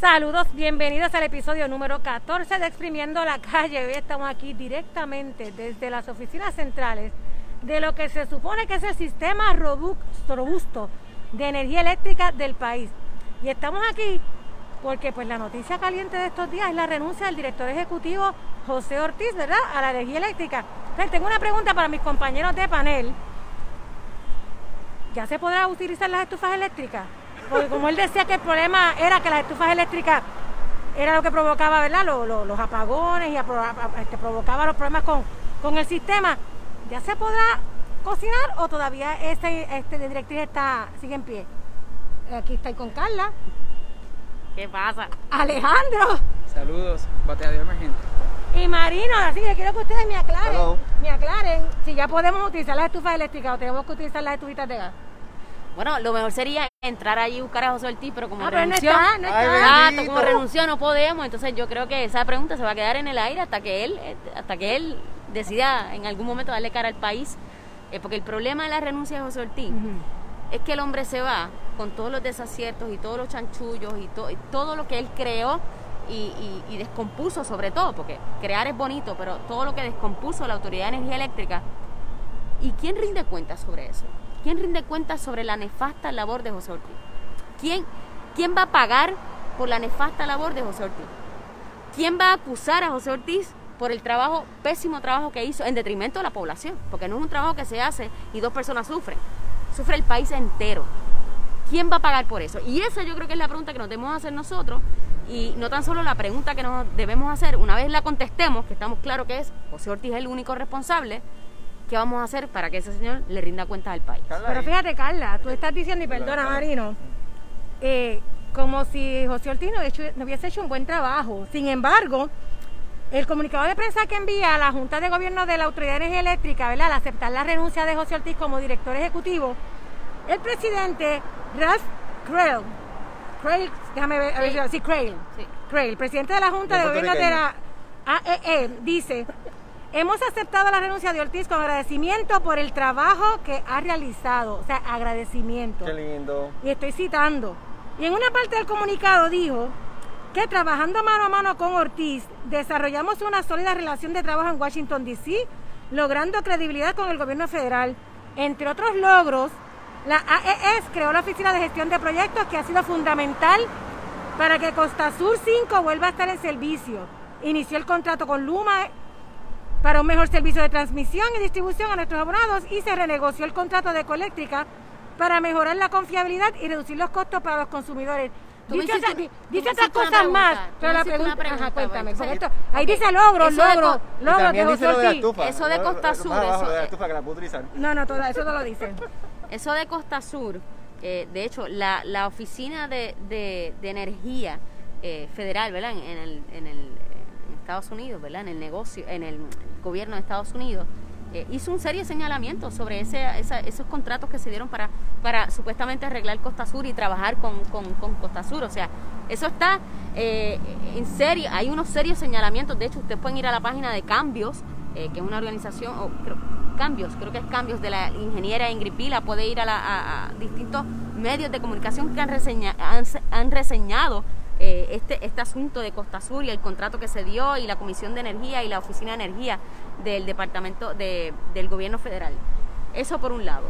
Saludos, bienvenidos al episodio número 14 de Exprimiendo la Calle. Hoy estamos aquí directamente desde las oficinas centrales de lo que se supone que es el sistema robusto de energía eléctrica del país. Y estamos aquí porque pues la noticia caliente de estos días es la renuncia del director ejecutivo José Ortiz, ¿verdad?, a la energía eléctrica. tengo una pregunta para mis compañeros de panel. ¿Ya se podrá utilizar las estufas eléctricas? Porque como él decía que el problema era que las estufas eléctricas era lo que provocaba, ¿verdad? Los, apagones y este, provocaba los problemas con, con, el sistema. ¿Ya se podrá cocinar o todavía este, este directriz está, sigue en pie? Aquí estoy con Carla. ¿Qué pasa? Alejandro. Saludos, bateador emergente. Y Marino, así que quiero que ustedes me aclaren, me aclaren si ya podemos utilizar las estufas eléctricas o tenemos que utilizar las estufitas de gas. Bueno, lo mejor sería entrar allí y buscar a José Ortiz, pero como ah, renunció, no está, no como renunció no podemos, entonces yo creo que esa pregunta se va a quedar en el aire hasta que él, hasta que él decida en algún momento darle cara al país, eh, porque el problema de la renuncia de José Ortiz es que el hombre se va con todos los desaciertos y todos los chanchullos y, y todo lo que él creó y, y, descompuso sobre todo, porque crear es bonito, pero todo lo que descompuso la Autoridad de Energía Eléctrica, ¿y quién rinde cuenta sobre eso? ¿Quién rinde cuenta sobre la nefasta labor de José Ortiz? ¿Quién, ¿Quién va a pagar por la nefasta labor de José Ortiz? ¿Quién va a acusar a José Ortiz por el trabajo, pésimo trabajo que hizo en detrimento de la población? Porque no es un trabajo que se hace y dos personas sufren, sufre el país entero. ¿Quién va a pagar por eso? Y esa yo creo que es la pregunta que nos debemos hacer nosotros y no tan solo la pregunta que nos debemos hacer, una vez la contestemos, que estamos claros que es José Ortiz es el único responsable, ¿qué vamos a hacer para que ese señor le rinda cuenta al país? Pero fíjate, Carla, tú estás diciendo, y perdona, Marino, eh, como si José Ortiz no, hubiese hecho un buen trabajo. Sin embargo, el comunicado de prensa que envía a la Junta de Gobierno de la Autoridad de Energía Eléctrica, ¿verdad? Al aceptar la renuncia de José Ortiz como director ejecutivo, el presidente Ralph Krell, Krell déjame ver, sí. a ver, sí, Krell, sí. el presidente de la Junta de Gobierno de la AEE, dice Hemos aceptado la renuncia de Ortiz con agradecimiento por el trabajo que ha realizado. O sea, agradecimiento. Qué lindo. Y estoy citando. Y en una parte del comunicado dijo que trabajando mano a mano con Ortiz, desarrollamos una sólida relación de trabajo en Washington, D.C., logrando credibilidad con el gobierno federal. Entre otros logros, la AES creó la Oficina de Gestión de Proyectos que ha sido fundamental para que Costa Sur 5 vuelva a estar en servicio. Inició el contrato con Luma para un mejor servicio de transmisión y distribución a nuestros abonados y se renegoció el contrato de Ecoeléctrica para mejorar la confiabilidad y reducir los costos para los consumidores. Dice, otras cosas más, pero la pregunta, ajá, cuéntame, esto, ahí dice logro, logro, logro de José Ortiz. Eso de Costa Sur, eso, de estufa que la puedo utilizar. No, no, todo, eso no lo dice. Eso de Costa Sur, eh, de hecho, la, la oficina de, de, de energía eh, federal, ¿verdad? En el, en el Estados Unidos, ¿verdad? En el negocio, en el gobierno de Estados Unidos, eh, hizo un serio señalamiento sobre ese, esos contratos que se dieron para, supuestamente arreglar Costa Sur y trabajar con, Costa Sur. O sea, eso está eh, en serio, hay unos serios señalamientos. De hecho, ustedes pueden ir a la página de Cambios, eh, que es una organización, o Cambios, creo que es Cambios de la ingeniera Ingrid Pila, puede ir a, la, a, distintos medios de comunicación que han, reseña, han reseñado eh, este, este asunto de Costa Sur y el contrato que se dio y la Comisión de Energía y la Oficina de Energía del Departamento de, del Gobierno Federal. Eso por un lado.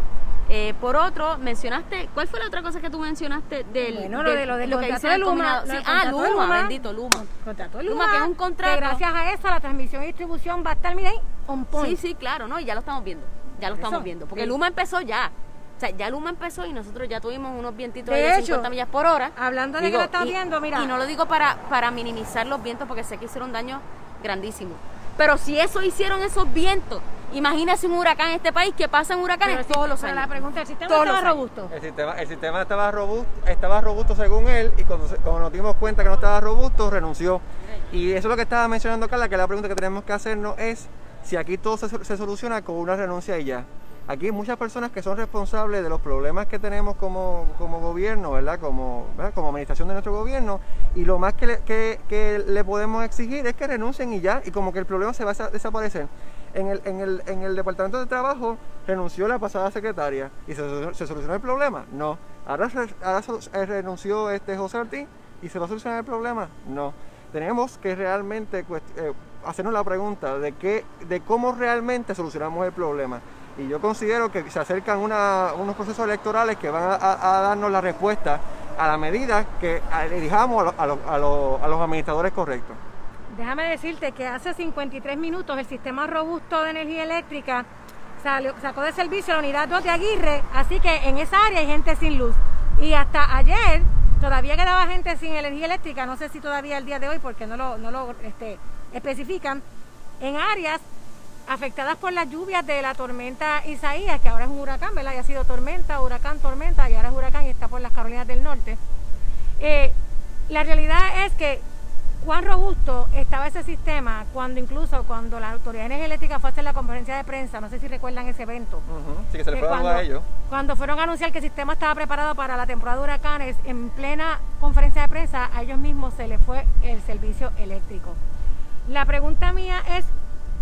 Eh, por otro, mencionaste, ¿cuál fue la otra cosa que tú mencionaste del, bueno, lo de lo, de lo que dice Luma? ah, Luma, bendito Luma. Contrato Luma, que es un contrato. gracias a eso la transmisión y distribución va a estar, miren, on point. Sí, sí, claro, ¿no? Y ya lo estamos viendo. Ya lo estamos viendo. Porque Luma empezó ya. O sea, ya Luma empezó y nosotros ya tuvimos unos vientitos de, de 50 millas por hora. Hablando de que lo estamos viendo, mira. Y no lo digo para, para minimizar los vientos porque sé que hicieron daño grandísimo. Pero si eso hicieron esos vientos, imagínese un huracán en este país que pasan huracanes todos los años. la pregunta, ¿el sistema estaba robusto? El sistema, el sistema estaba robusto, estaba robusto según él y cuando, cuando nos dimos cuenta que no estaba robusto, renunció. Y eso es lo que estaba mencionando Carla, que la pregunta que tenemos que hacernos es si aquí todo se, se soluciona con una renuncia y ya. Aquí hay muchas personas que son responsables de los problemas que tenemos como, gobierno, ¿verdad? Como, como administración de nuestro gobierno, y lo más que le, que, le podemos exigir es que renuncien y ya, y como que el problema se va a desaparecer. En el, en el, en el Departamento de Trabajo renunció la pasada secretaria y se, solucionó el problema. No. Ahora, ahora renunció este José Ortiz ¿Y se va a solucionar el problema? No. Tenemos que realmente eh, hacernos la pregunta de, qué, de cómo realmente solucionamos el problema. Y yo considero que se acercan unos procesos electorales que van a, darnos la respuesta a la medida que elijamos a, los administradores correctos. Déjame decirte que hace 53 minutos el sistema robusto de energía eléctrica sacó de servicio la unidad 2 de Aguirre, así que en esa área hay gente sin luz. Y hasta ayer todavía quedaba gente sin energía eléctrica, no sé si todavía el día de hoy porque no lo, no lo este, especifican, en áreas afectadas por las lluvias de la tormenta Isaías, que ahora es un huracán, ¿verdad? Ya ha sido tormenta, huracán, tormenta, y ahora es huracán y está por las Carolinas del Norte. Eh, la realidad es que cuán robusto estaba ese sistema cuando incluso cuando la Autoridad de Energía Eléctrica fue a hacer la conferencia de prensa, no sé si recuerdan ese evento. Sí, que se le fue cuando, a ellos. Cuando fueron a anunciar que el sistema estaba preparado para la temporada de huracanes, en plena conferencia de prensa a ellos mismos se les fue el servicio eléctrico. La pregunta mía es,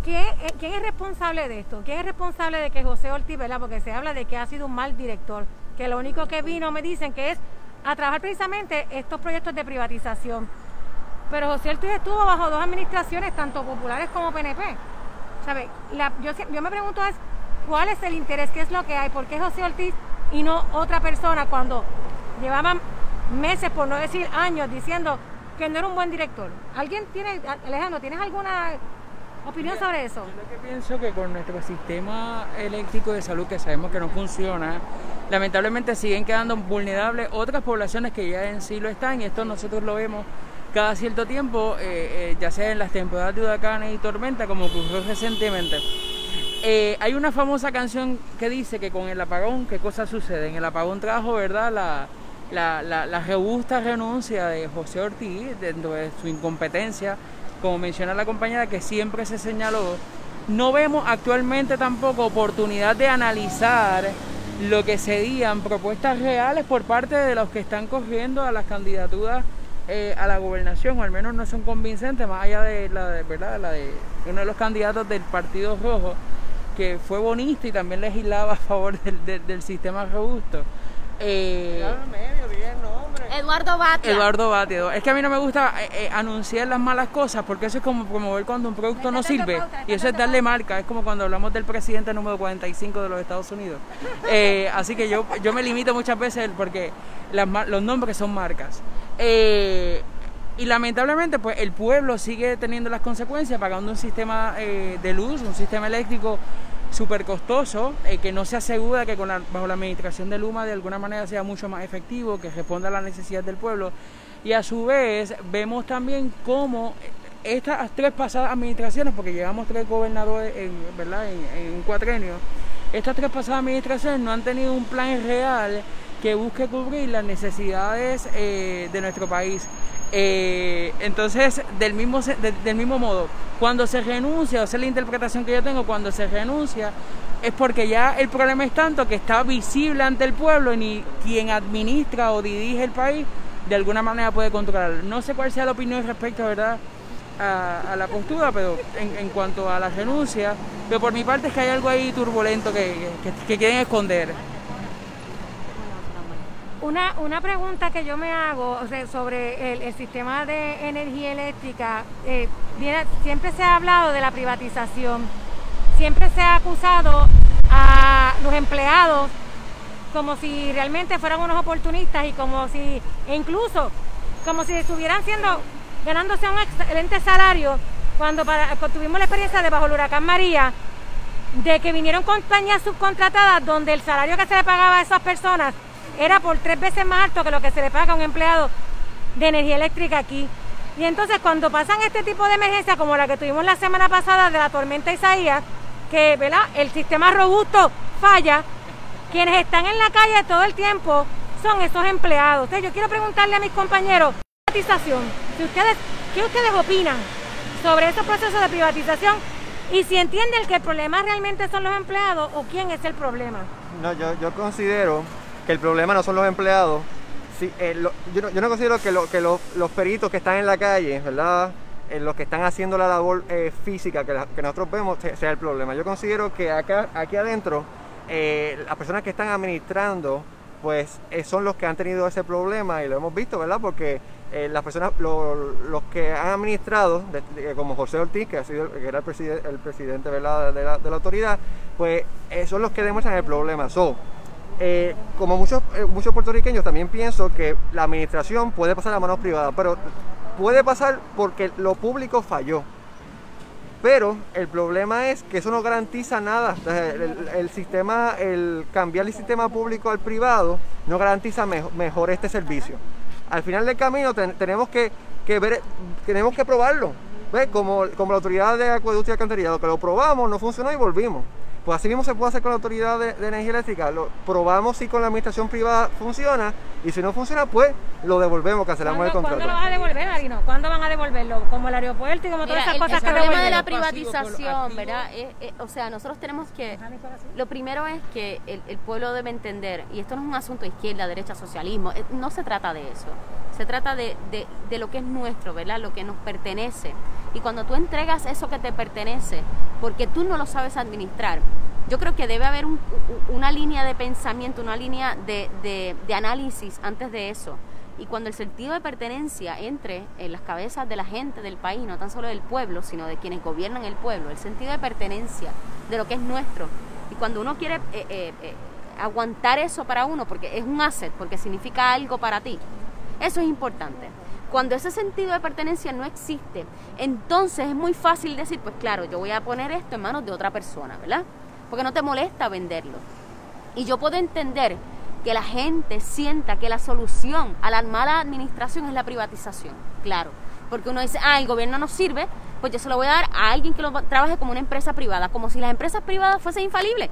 ¿quién, es responsable de esto? ¿Quién es responsable de que José Ortiz, ¿verdad? Porque se habla de que ha sido un mal director, que lo único que vino, me dicen, que es a trabajar precisamente estos proyectos de privatización pero José Ortiz estuvo bajo dos administraciones, tanto populares como PNP. ¿Sabe? yo, yo me pregunto es, ¿cuál es el interés? ¿Qué es lo que hay? ¿Por qué José Ortiz y no otra persona cuando llevaban meses, por no decir años, diciendo que no era un buen director? ¿Alguien tiene, Alejandro, tienes alguna opinión sobre eso? Yo lo que pienso que con nuestro sistema eléctrico de salud, que sabemos que no funciona, lamentablemente siguen quedando vulnerables otras poblaciones que ya en sí lo están, y esto nosotros lo vemos cada cierto tiempo, eh, eh, ya sea en las temporadas de huracanes y tormenta, como ocurrió recientemente. Eh, hay una famosa canción que dice que con el apagón, ¿qué cosa sucede? En el apagón trajo, ¿verdad?, la, la, la, robusta renuncia de José Ortiz dentro de su incompetencia, como menciona la compañera, que siempre se señaló. No vemos actualmente tampoco oportunidad de analizar lo que serían propuestas reales por parte de los que están corriendo a las candidaturas eh, a la gobernación, o al menos no son convincentes, más allá de la de, ¿verdad? La de uno de los candidatos del Partido Rojo, que fue bonista y también legislaba a favor del, sistema robusto. Eh, Eduardo Batia. Eduardo Batia. Es que a mí no me gusta eh, anunciar las malas cosas porque eso es como promover cuando un producto no sirve. Y eso es darle marca. Es como cuando hablamos del presidente número 45 de los Estados Unidos. así que yo, yo me limito muchas veces porque los nombres son marcas. Eh, y lamentablemente, pues el pueblo sigue teniendo las consecuencias, pagando un sistema eh, de luz, un sistema eléctrico súper costoso, eh, que no se asegura que con bajo la administración de Luma de alguna manera sea mucho más efectivo, que responda a las necesidades del pueblo. Y a su vez vemos también cómo estas tres pasadas administraciones, porque llevamos tres gobernadores en, ¿verdad? en un cuatrenio, estas tres pasadas administraciones no han tenido un plan real que busque cubrir las necesidades eh, de nuestro país. Eh, entonces, del mismo, del mismo modo, cuando se renuncia, o sea, la interpretación que yo tengo, cuando se renuncia, es porque ya el problema es tanto que está visible ante el pueblo y quien administra o dirige el país de alguna manera puede controlarlo. No sé cuál sea la opinión respecto, ¿verdad? A, la postura, pero en, cuanto a la renuncia, pero por mi parte es que hay algo ahí turbulento que, que quieren esconder. Una, una pregunta que yo me hago sobre el, sistema de energía eléctrica, eh, siempre se ha hablado de la privatización, siempre se ha acusado a los empleados como si realmente fueran unos oportunistas y como si, e incluso como si estuvieran siendo, ganándose un excelente salario cuando para, tuvimos la experiencia de bajo el huracán María, de que vinieron compañías subcontratadas donde el salario que se le pagaba a esas personas era por tres veces más alto que lo que se le paga a un empleado de energía eléctrica aquí. Y entonces cuando pasan este tipo de emergencias como la que tuvimos la semana pasada de la tormenta Isaías, que ¿verdad? el sistema robusto falla, quienes están en la calle todo el tiempo son esos empleados. Entonces yo quiero preguntarle a mis compañeros, privatización, si ustedes, ¿qué ustedes opinan sobre esos procesos de privatización? Y si entienden que el problema realmente son los empleados o quién es el problema. No, yo, yo considero que el problema no son los empleados. Eh, yo, no, yo, no, considero que, los peritos que están en la calle, ¿verdad? Eh, los que están haciendo la labor eh, física que, nosotros vemos sea el problema. Yo considero que aquí adentro, las personas que están administrando, pues son los que han tenido ese problema y lo hemos visto, ¿verdad? Porque eh, las personas, los que han administrado, como José Ortiz, que, ha sido, que era el, presidente el presidente De, la, de, la, autoridad, pues eh, son los que demuestran el problema. So, eh, como muchos, muchos puertorriqueños, también pienso que la administración puede pasar a manos privadas, pero puede pasar porque lo público falló. Pero el problema es que eso no garantiza nada. El, sistema, el cambiar el sistema público al privado no garantiza mejor este servicio. Al final del camino tenemos que, ver, tenemos que probarlo. ¿Ves? Como, como la autoridad de acueducto y alcantarillado, que lo probamos, no funcionó y volvimos. Pues así mismo se puede hacer con la autoridad de, energía eléctrica. Lo probamos si con la administración privada funciona y si no funciona, pues lo devolvemos, cancelamos el contrato. ¿Cuándo lo van a devolver, Marino? ¿Cuándo van a devolverlo? Como el aeropuerto y como todas esas cosas el que El problema de la privatización, ¿verdad? o sea, nosotros tenemos que... Lo primero es que el, el, pueblo debe entender, y esto no es un asunto de izquierda, derecha, socialismo, eh, no se trata de eso. Se trata de, de, de lo que es nuestro, ¿verdad? Lo que nos pertenece. Y cuando tú entregas eso que te pertenece, porque tú no lo sabes administrar, yo creo que debe haber una línea de pensamiento, una línea de, análisis antes de eso. Y cuando el sentido de pertenencia entre en las cabezas de la gente del país, no tan solo del pueblo, sino de quienes gobiernan el pueblo, el sentido de pertenencia de lo que es nuestro. Y cuando uno quiere eh, eh, eh, aguantar eso para uno, porque es un asset, porque significa algo para ti, eso es importante. Cuando ese sentido de pertenencia no existe, entonces es muy fácil decir, pues claro, yo voy a poner esto en manos de otra persona, ¿verdad? Porque no te molesta venderlo. Y yo puedo entender que la gente sienta que la solución a la mala administración es la privatización, claro. Porque uno dice, ah, el gobierno no sirve, pues yo se lo voy a dar a alguien que lo trabaje como una empresa privada, como si las empresas privadas fuesen infalibles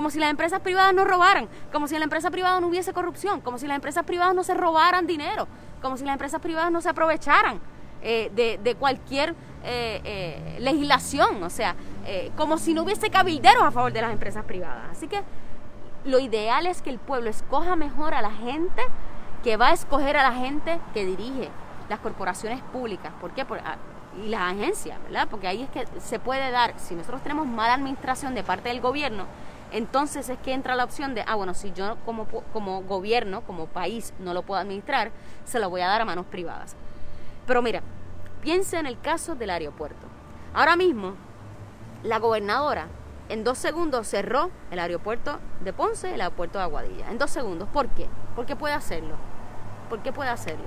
como si las empresas privadas no robaran, como si en la empresa privada no hubiese corrupción, como si las empresas privadas no se robaran dinero, como si las empresas privadas no se aprovecharan eh, de, cualquier eh, eh, legislación, o sea, como si no hubiese cabilderos a favor de las empresas privadas. Así que lo ideal es que el pueblo escoja mejor a la gente que va a escoger a la gente que dirige las corporaciones públicas. ¿Por qué? Ah, y las agencias, ¿verdad? Porque ahí es que se puede dar, si nosotros tenemos mala administración de parte del gobierno, entonces es que entra la opción de, ah, bueno, si yo como, como gobierno, como país, no lo puedo administrar, se lo voy a dar a manos privadas. Pero mira, piensa en el caso del aeropuerto. Ahora mismo, la gobernadora en dos segundos cerró el aeropuerto de Ponce y el aeropuerto de Aguadilla. En dos segundos. ¿Por qué? Porque puede hacerlo. ¿Por qué puede hacerlo?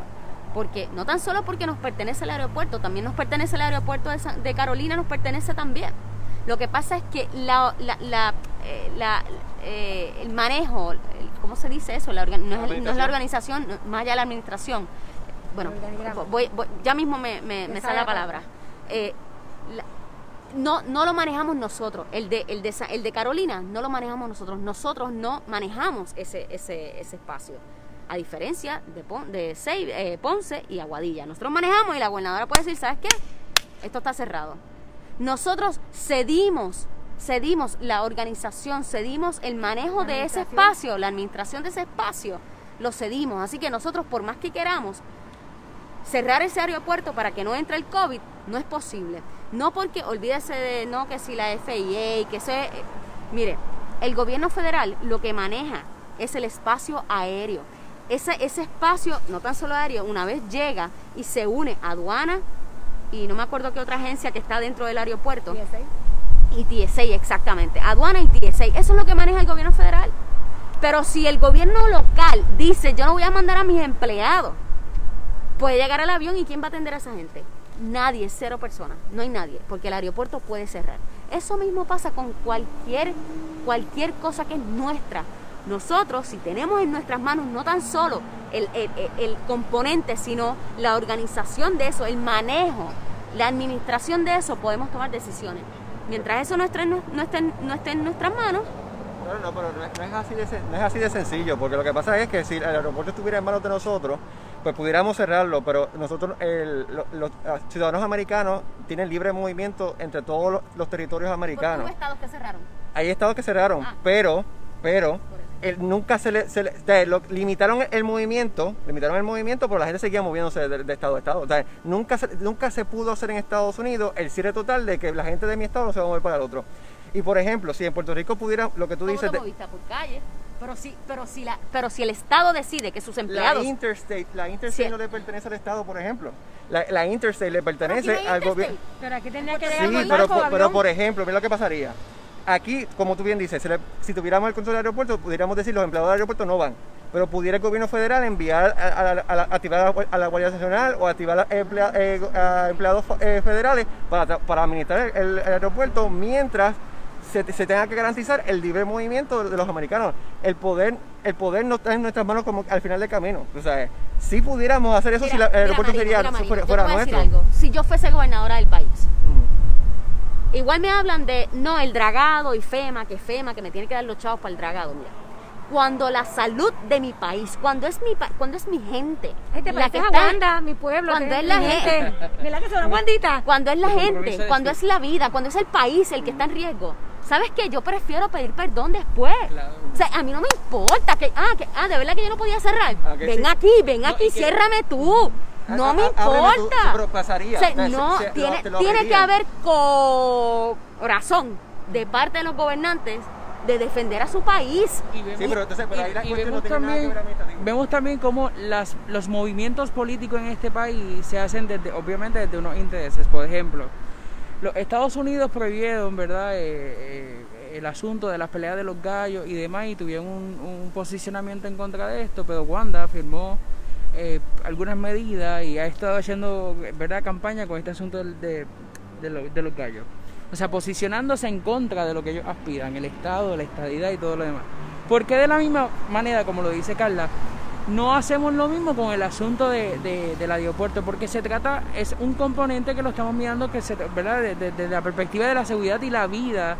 Porque no tan solo porque nos pertenece el aeropuerto, también nos pertenece el aeropuerto de, Carolina, nos pertenece también. Lo que pasa es que la eh, la, eh, el manejo, ¿cómo se dice eso? La no, es, la organización, más allá de la administración. Bueno, voy, ya mismo me, me, sale la palabra. Eh, no, no lo manejamos nosotros. El de, el, de, el de Carolina no lo manejamos nosotros. Nosotros no manejamos ese, ese, ese espacio. A diferencia de, de Ponce y Aguadilla. Nosotros manejamos y la gobernadora puede decir, ¿sabes qué? Esto está cerrado. Nosotros cedimos cedimos la organización, cedimos el manejo de ese espacio, la administración de ese espacio, lo cedimos. Así que nosotros, por más que queramos cerrar ese aeropuerto para que no entre el COVID, no es posible. No porque olvídese de, no, que si la FIA, que se... mire, el gobierno federal lo que maneja es el espacio aéreo. Ese, ese espacio, no tan solo aéreo, una vez llega y se une a aduana y no me acuerdo qué otra agencia que está dentro del aeropuerto y TSA, exactamente. Aduana y TSA. Eso es lo que maneja el gobierno federal. Pero si el gobierno local dice, yo no voy a mandar a mis empleados, puede llegar al avión y ¿quién va a atender a esa gente? Nadie, cero personas, no hay nadie, porque el aeropuerto puede cerrar. Eso mismo pasa con cualquier, cualquier cosa que es nuestra. Nosotros, si tenemos en nuestras manos no tan solo el, el componente, sino la organización de eso, el manejo, la administración de eso, podemos tomar decisiones. Mientras eso no esté, no, esté, no esté en nuestras manos, no, no, pero no es, así de, no es así de sencillo, porque lo que pasa es que si el aeropuerto estuviera en manos de nosotros, pues pudiéramos cerrarlo, pero nosotros, los, ciudadanos americanos tienen libre movimiento entre todos los, territorios americanos. ¿Hay estados que cerraron? Hay estados que cerraron, ah. pero, pero, nunca se le, se limitaron el movimiento, limitaron el movimiento, pero la gente seguía moviéndose de, estado a estado. O sea, nunca se, nunca se pudo hacer en Estados Unidos el cierre total de que la gente de mi estado no se va a mover para el otro. Y por ejemplo, si en Puerto Rico pudiera, lo que tú dices... Te por calle? Pero si, pero si la, pero si el Estado decide que sus La empleados Interstate, la Interstate Sí. no le pertenece al Estado, por ejemplo. La, la Interstate le pertenece no al gobierno. Pero aquí tendría que Sí, llegar pero, pero avión. por ejemplo, mira lo que pasaría. Aquí, como tú bien dices, si tuviéramos el control del aeropuerto, pudiéramos decir los empleados del aeropuerto no van. Pero pudiera el gobierno federal enviar a, activar a la, Guardia Nacional o activar a, emplea- eh, a empleados eh, federales para, tra- para administrar el, el aeropuerto mientras se, se tenga que garantizar el libre movimiento de, los americanos. El poder, el poder no está en nuestras manos como al final del camino. O sea, si pudiéramos hacer eso, si la- el Mira, aeropuerto sería mira, fuera, nuestro. Si yo fuese gobernadora del país. Igual me hablan de, no, el dragado y FEMA, que FEMA, que me tiene que dar los chavos para el dragado. Mira, cuando la salud de mi país, cuando es mi, pa- cuando es mi gente, Ay, te la que está- Wanda, mi pueblo. Cuando que es la mi gente. Cuando es la gente, cuando es la vida, cuando es el país el que está en riesgo. ¿Sabes qué? Yo prefiero pedir perdón después. Claro. O sea, a mí no me importa que, ah, que, ah, de verdad que yo no podía cerrar. Ah, ven sí. aquí, ven No, aquí, y que- ciérrame tú. No Ah, me ábreme tú, importa. sí, pero pasaría. O sea, O sea, no, se- se- tiene, lo tiene que haber corazón de parte de los gobernantes de defender a su país. Y vemos, Sí, pero entonces, pero ahí la y- y cuestión vemos no tiene nada que también, vemos también cómo las, los movimientos políticos en este país se hacen desde, obviamente desde unos intereses. Por ejemplo, los Estados Unidos prohibieron, ¿verdad?, Eh, eh, el asunto de las peleas de los gallos y demás, y tuvieron un, un posicionamiento en contra de esto, pero Wanda firmó eh, algunas medidas y ha estado haciendo, ¿verdad?, campaña con este asunto de, de lo- de los gallos. O sea, posicionándose en contra de lo que ellos aspiran, el Estado, la estadidad y todo lo demás. ¿Por qué de la misma manera, como lo dice Carla, no hacemos lo mismo con el asunto de, de- del aeropuerto? Porque se trata, es un componente que lo estamos mirando que se, ¿verdad? Desde la perspectiva de la seguridad y la vida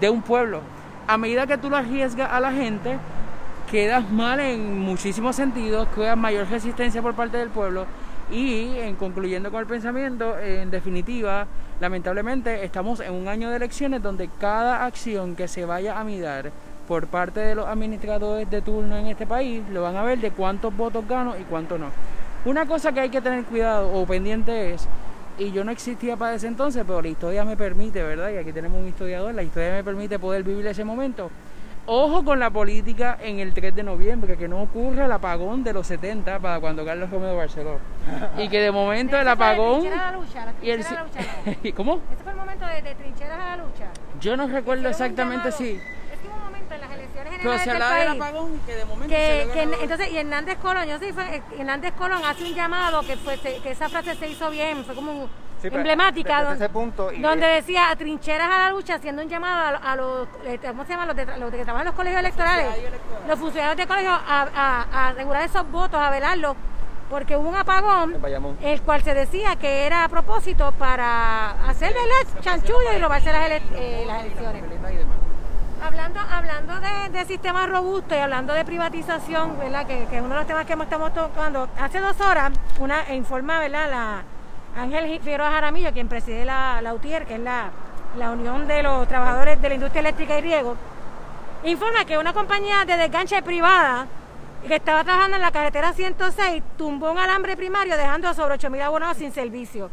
de un pueblo. A medida que tú lo arriesgas a la gente, quedas mal en muchísimos sentidos, quedas mayor resistencia por parte del pueblo y en concluyendo con el pensamiento, en definitiva, lamentablemente estamos en un año de elecciones donde cada acción que se vaya a mirar por parte de los administradores de turno en este país, lo van a ver de cuántos votos gano y cuántos no. Una cosa que hay que tener cuidado o pendiente es, y yo no existía para ese entonces, pero la historia me permite, ¿verdad? Y aquí tenemos un historiador, la historia me permite poder vivir ese momento. Ojo con la política en el 3 de noviembre, que no ocurra el apagón de los 70 para cuando Carlos Romero Barceló. Y que de momento el de apagón... trinchera a la lucha, la Y el... a la lucha. ¿Cómo? Ese fue el momento de, de trincheras a la lucha. Yo no recuerdo exactamente si... Es que hubo un momento en las elecciones Pero generales se del hablaba del país apagón que de momento que, se que entonces y Hernández Colón, yo sé si fue Hernández Colón hace un llamado que fue que esa frase se hizo bien, fue como un- Sí, pero emblemática desde donde, ese punto y- donde decía a trincheras a la lucha haciendo un llamado a, a los eh, ¿cómo se llama? los, de, los de que trabajan en los colegios electorales, los funcionarios de colegio a, a, a asegurar esos votos, a velarlos porque hubo un apagón el cual se decía que era a propósito para hacerle la chanchulla y robarse las, ele- eh, las elecciones. Hablando, hablando de, de sistemas robustos y hablando de privatización, ¿verdad? Que, que es uno de los temas que estamos tocando. Hace dos horas, una informa, ¿verdad? La Ángel Figueroa Jaramillo, quien preside la, la UTIER, que es la, la Unión de los Trabajadores de la Industria Eléctrica y Riego, informa que una compañía de desganche privada que estaba trabajando en la carretera 106 tumbó un alambre primario dejando sobre 8.000 abonados sin servicio.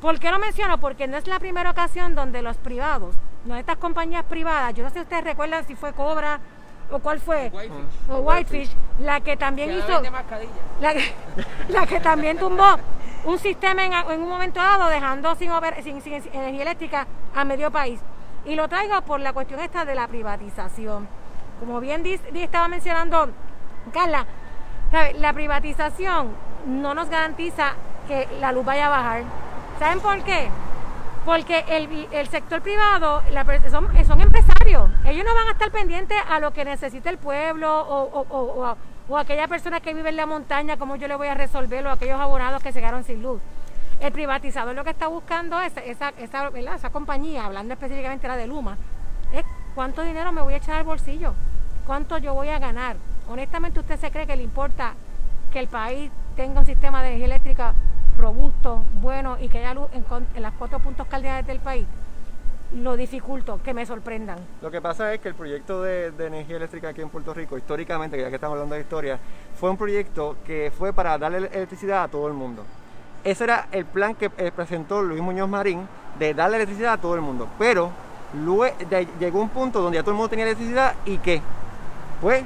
¿Por qué lo menciono? Porque no es la primera ocasión donde los privados, no estas compañías privadas, yo no sé si ustedes recuerdan si fue Cobra o cuál fue, Whitefish. o Whitefish, la que también hizo, la que, la que también tumbó un sistema en, en un momento dado dejando sin, oper- sin, sin energía eléctrica a medio país. Y lo traigo por la cuestión esta de la privatización. Como bien dis- di- estaba mencionando Carla, ¿sabe? la privatización no nos garantiza que la luz vaya a bajar. ¿Saben por qué? Porque el, el sector privado son, son empresarios. Ellos no van a estar pendientes a lo que necesita el pueblo o, o- o- o- o aquella persona que vive en la montaña, cómo yo le voy a resolver, o aquellos abonados que se quedaron sin luz. El privatizador lo que está buscando es esa, esa, esa compañía, hablando específicamente la de Luma, es cuánto dinero me voy a echar al bolsillo, cuánto yo voy a ganar. Honestamente, ¿usted se cree que le importa que el país tenga un sistema de energía eléctrica robusto, bueno y que haya luz en, en las cuatro puntos cardinales del país? Lo dificulto, que me sorprendan. Lo que pasa es que el proyecto de, energía eléctrica aquí en Puerto Rico, históricamente, ya que estamos hablando de historia, fue un proyecto que fue para darle electricidad a todo el mundo. Ese era el plan que eh, presentó Luis Muñoz Marín de darle electricidad a todo el mundo. Pero luego llegó un punto donde ya todo el mundo tenía electricidad y que, pues,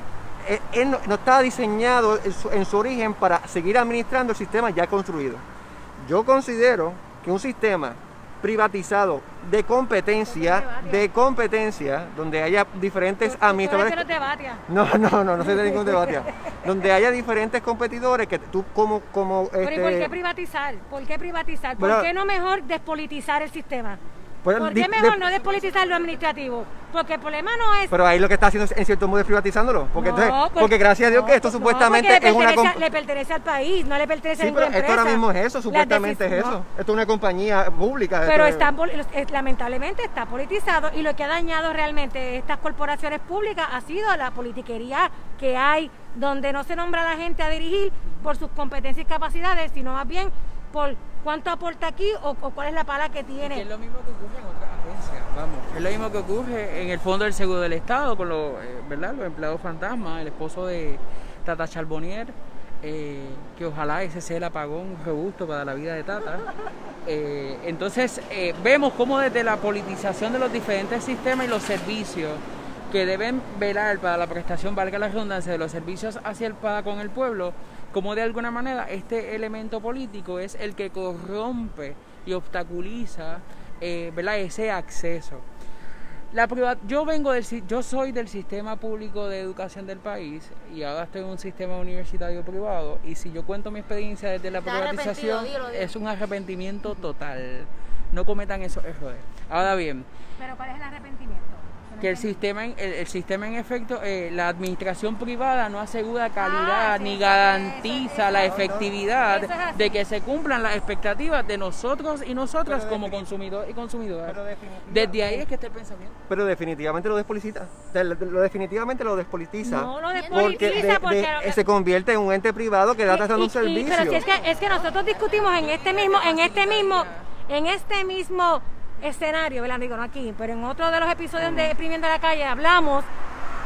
eh, él no, estaba diseñado en su origen para seguir administrando el sistema ya construido. Yo considero que un sistema privatizado de competencia, de competencia, donde haya diferentes administradores. No, no, no, no soy de ningún debate. Donde haya diferentes competidores que tú como como Pero ¿y por este, qué privatizar? ¿Por qué privatizar? ¿Por Bueno, qué no mejor despolitizar el sistema? Bueno, ¿Por qué mejor no despolitizar lo administrativo? Porque el problema no es... Pero ahí lo que está haciendo es, en cierto modo es privatizándolo, porque No, entonces- pues- porque gracias a Dios no, que esto no, supuestamente porque es una le pertenece al país, no le pertenece a Sí, pero ninguna esto ahora empresa. mismo es eso, supuestamente es eso. Esto es una compañía pública. Pero esto es- está, es- lamentablemente está politizado y lo que ha dañado realmente estas corporaciones públicas ha sido la politiquería que hay, donde no se nombra a la gente a dirigir por sus competencias y capacidades, sino más bien por cuánto aporta aquí o, o cuál es la pala que tiene. es lo mismo que ocurre en otras agencias, vamos. Es lo mismo que ocurre en el Fondo del Seguro del Estado con los, eh, ¿verdad? los empleados fantasmas, el esposo de Tata Charbonnier, eh, que ojalá ese sea el apagón robusto para la vida de Tata. Eh, entonces, eh, vemos cómo desde la politización de los diferentes sistemas y los servicios que deben velar para la prestación, valga la redundancia, de los servicios hacia el, para con el pueblo, como de alguna manera este elemento político es el que corrompe y obstaculiza eh, ¿verdad? ese acceso. La priva- yo vengo del si- yo soy del sistema público de educación del país y ahora estoy en un sistema universitario privado y si yo cuento mi experiencia desde la privatización dilo, dilo. es un arrepentimiento total. No cometan esos errores. Ahora bien, Pero ¿cuál es el arrepentimiento? Que el sistema en, el, el sistema en efecto, eh, la administración privada no asegura calidad Ah, sí, ni garantiza la efectividad es de que se cumplan las expectativas de nosotros y nosotras Pero como consumidores y consumidoras. Desde ahí es que está el pensamiento. Pero definitivamente lo despolitiza. Lo, definitivamente lo despolitiza. No lo porque despolitiza de- porque... de- se convierte en un ente privado que da tratando un Y- y- servicio. pero si es que, es que nosotros discutimos en este mismo, en este mismo, en este mismo escenario, ¿verdad? Digo, no aquí, pero en otro de los episodios Mm. de Exprimiendo la Calle hablamos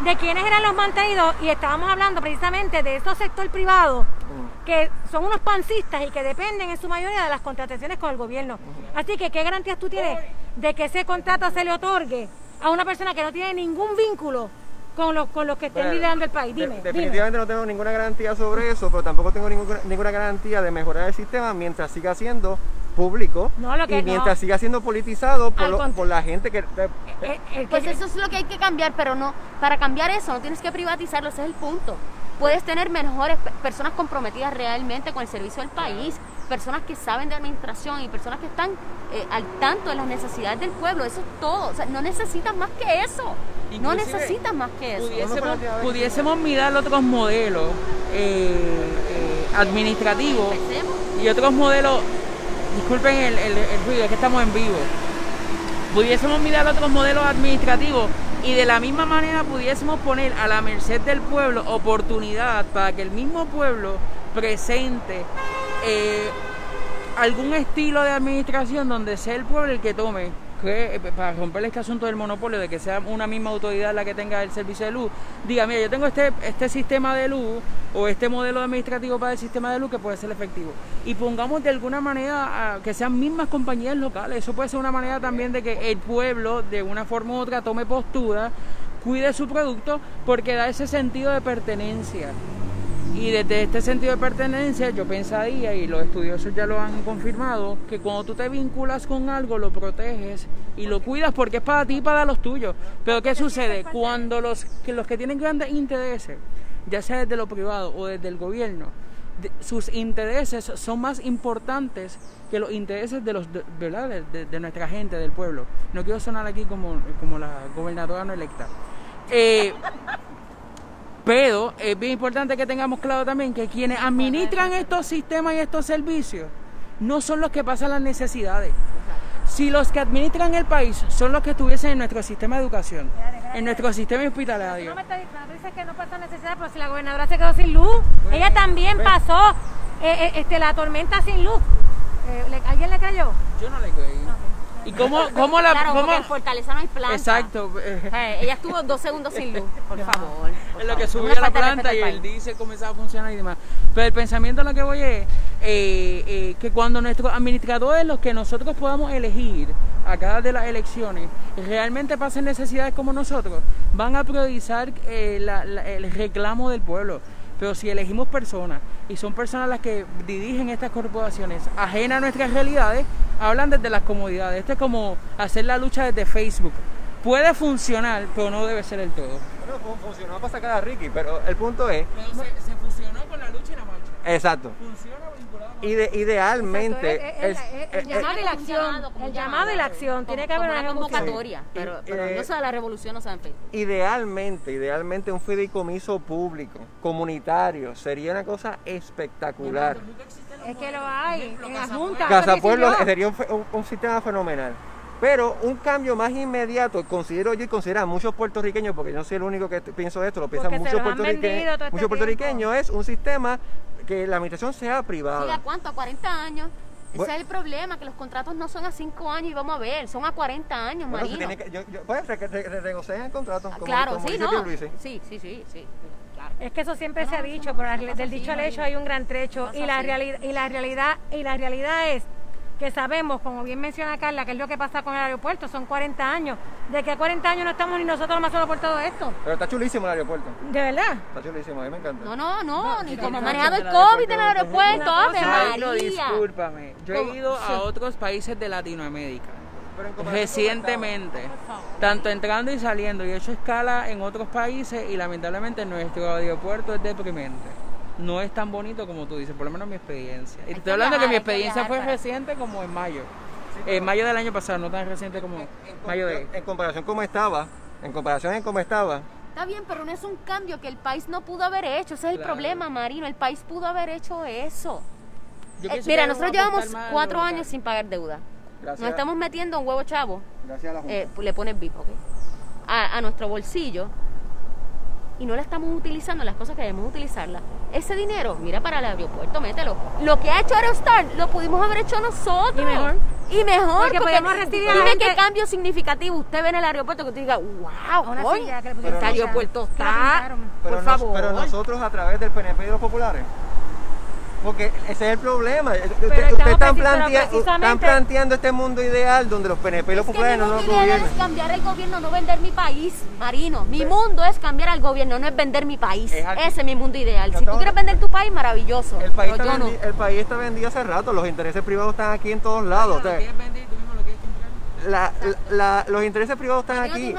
de quiénes eran los mantenidos y estábamos hablando precisamente de esos sector privado Mm. que son unos pancistas y que dependen en su mayoría de las contrataciones con el gobierno. Así que, ¿qué garantías tú tienes de que ese contrato se le otorgue a una persona que no tiene ningún vínculo con los, con los que estén liderando el país? de- Dime, dime. definitivamente no tengo ninguna garantía sobre eso, pero tampoco tengo ninguna, ninguna garantía de mejorar el sistema mientras siga siendo público No, lo que y mientras no. siga siendo politizado por, lo- por la gente que... Eh, que- Pues eso es lo que hay que cambiar, pero no, para cambiar eso no tienes que privatizarlo, ese es el punto. Puedes tener mejores pe- personas comprometidas realmente con el servicio del país, personas que saben de administración y personas que están eh, al tanto de las necesidades del pueblo, eso es todo, o sea, no necesitas más que eso, no necesitas más que eso. Pudiésemos, pudiésemos mirar otros modelos eh, eh, administrativos y otros modelos, disculpen el, el- ruido, es que estamos en vivo, pudiésemos mirar otros modelos administrativos y de la misma manera pudiésemos poner a la merced del pueblo oportunidad para que el mismo pueblo presente eh, algún estilo de administración donde sea el pueblo el que tome que, eh, para romper este asunto del monopolio de que sea una misma autoridad la que tenga el servicio de luz diga mira yo tengo este este sistema de luz o este modelo administrativo para el sistema de luz que puede ser efectivo y pongamos de alguna manera que sean mismas compañías locales. Eso puede ser una manera también de que el pueblo de una forma u otra tome postura cuide su producto porque da ese sentido de pertenencia y desde este sentido de pertenencia yo pensaría, y los estudiosos ya lo han confirmado, que cuando tú te vinculas con algo lo proteges y lo cuidas porque es para ti y para los tuyos. Pero ¿qué sucede? Cuando los que, los que tienen grandes intereses, ya sea desde lo privado o desde el gobierno, de- sus intereses son más importantes que los intereses de los de, ¿verdad? de- de- de nuestra gente, del pueblo. No quiero sonar aquí como, como la gobernadora no electa. Eh, pero es bien importante que tengamos claro también que quienes administran estos sistemas y estos servicios no son los que pasan las necesidades. Si los que administran el país son los que estuviesen en nuestro sistema de educación, en nuestro sistema hospitalario, No me estás diciendo, dices que no pasó necesidad, pero si la gobernadora se quedó sin luz, ella también pasó eh, eh, este, la tormenta sin luz. Eh, ¿le- ¿Alguien le creyó? yo no le creí. ¿Y cómo, cómo la... Claro, cómo- en Fortaleza no hay planta. Exacto. eh, ella estuvo dos segundos sin luz, por favor. por en lo que favor. Una la planta y el diésel comenzaba a funcionar y demás. Pero el pensamiento en lo que voy es eh, eh, que cuando nuestros administradores, los que nosotros podamos elegir a cada de las elecciones, realmente pasen necesidades como nosotros, van a priorizar eh, la- la- el reclamo del pueblo. Pero si elegimos personas y son personas las que dirigen estas corporaciones ajenas a nuestras realidades, hablan desde las comodidades. Esto es como hacer la lucha desde Facebook. Puede funcionar, pero no debe ser el todo. Bueno, fun- funcionó para sacar a Ricky, pero el punto es, Pero se, fusionó con la lucha y la marcha. exacto, Funciona ide- idealmente, Exacto, es- es- es- es- el llamado y la acción. El llamado y la acción. Tiene que haber una convocatoria, pero, pero eh, la revolución, no se da en Facebook. idealmente, idealmente un fideicomiso público, comunitario, sería una cosa espectacular. Es que lo hay. En la Junta. Casa Pueblo sería un, fe- un- un sistema fenomenal. Pero un cambio más inmediato, considero yo y consideran muchos puertorriqueños, porque yo no soy el único que pienso esto, lo piensan muchos puertorriqueños, este muchos puertorriqueños, es un sistema que la administración sea ¿Sí, ¿A privada. cuánto? ¿A 40 años? Ese Bueno. es el problema, que los contratos no son a 5 años y vamos a ver, son a 40 años, Bueno, Marino. tiene que, yo, yo- pues, re- re- re- renegocien el contrato. Ah, como- claro, como sí, dice no. Sí, sí, sí, sí. Claro. Es que eso siempre No, se ha dicho, no- pero no del dicho al hecho hay un gran trecho y la realidad y la realidad y la realidad es que sabemos, como bien menciona Carla, que es lo que pasa con el aeropuerto, son 40 años. De que a 40 años no estamos ni nosotros más solo por todo esto. Pero está chulísimo el aeropuerto. De verdad. Está chulísimo, a mí me encanta. No, no, no, ni como manejado el COVID en el aeropuerto, ave María. discúlpame. Yo he ido a otros países de Latinoamérica. Recientemente, tanto entrando y saliendo, y he hecho escala en otros países y lamentablemente nuestro aeropuerto es deprimente. No es tan bonito como tú dices, por lo menos mi experiencia. Y te que estoy hablando que mi experiencia viajar fue para- reciente como en mayo. En mayo del año pasado, no tan reciente como En, mayo de... en comparación como estaba, en comparación en cómo estaba, Está bien, pero no es un cambio que el país no pudo haber hecho. Ese es el Claro. problema, Marino. El país pudo haber hecho eso. Yo Eh, mira, nosotros llevamos cuatro años sin pagar deuda. gracias, Nos estamos metiendo un huevo chavo. gracias a la Junta. eh, le pones VIP, ¿ok? a, a nuestro bolsillo y no la estamos utilizando en las cosas que debemos utilizarla. Ese dinero, mira para el aeropuerto, mételo. Lo que ha hecho Aerostar lo pudimos haber hecho nosotros. Y mejor. Y mejor. Porque podemos recibir Dime gente- qué cambio significativo usted ve en el aeropuerto que usted diga, wow, una coño, silla que le este aeropuerto está, por nos- favor. pero nosotros a través del PNP y de los populares. Porque ese es el problema. Ustedes están, plantea- planteando este mundo ideal donde los PNP y los populares no nos gobiernan. es cambiar el gobierno, no vender mi país, Marino. Mi mundo es cambiar al gobierno, no es vender mi país. Es Ese es mi mundo ideal. No Si tú quieres vender tu país, maravilloso. El país, pero está yo no. vendi- el país está vendido hace rato, los intereses privados están aquí en todos lados. o sea, Lo quieres vender y tú mismo lo quieres comprar. la- la- la- los intereses privados están Aquí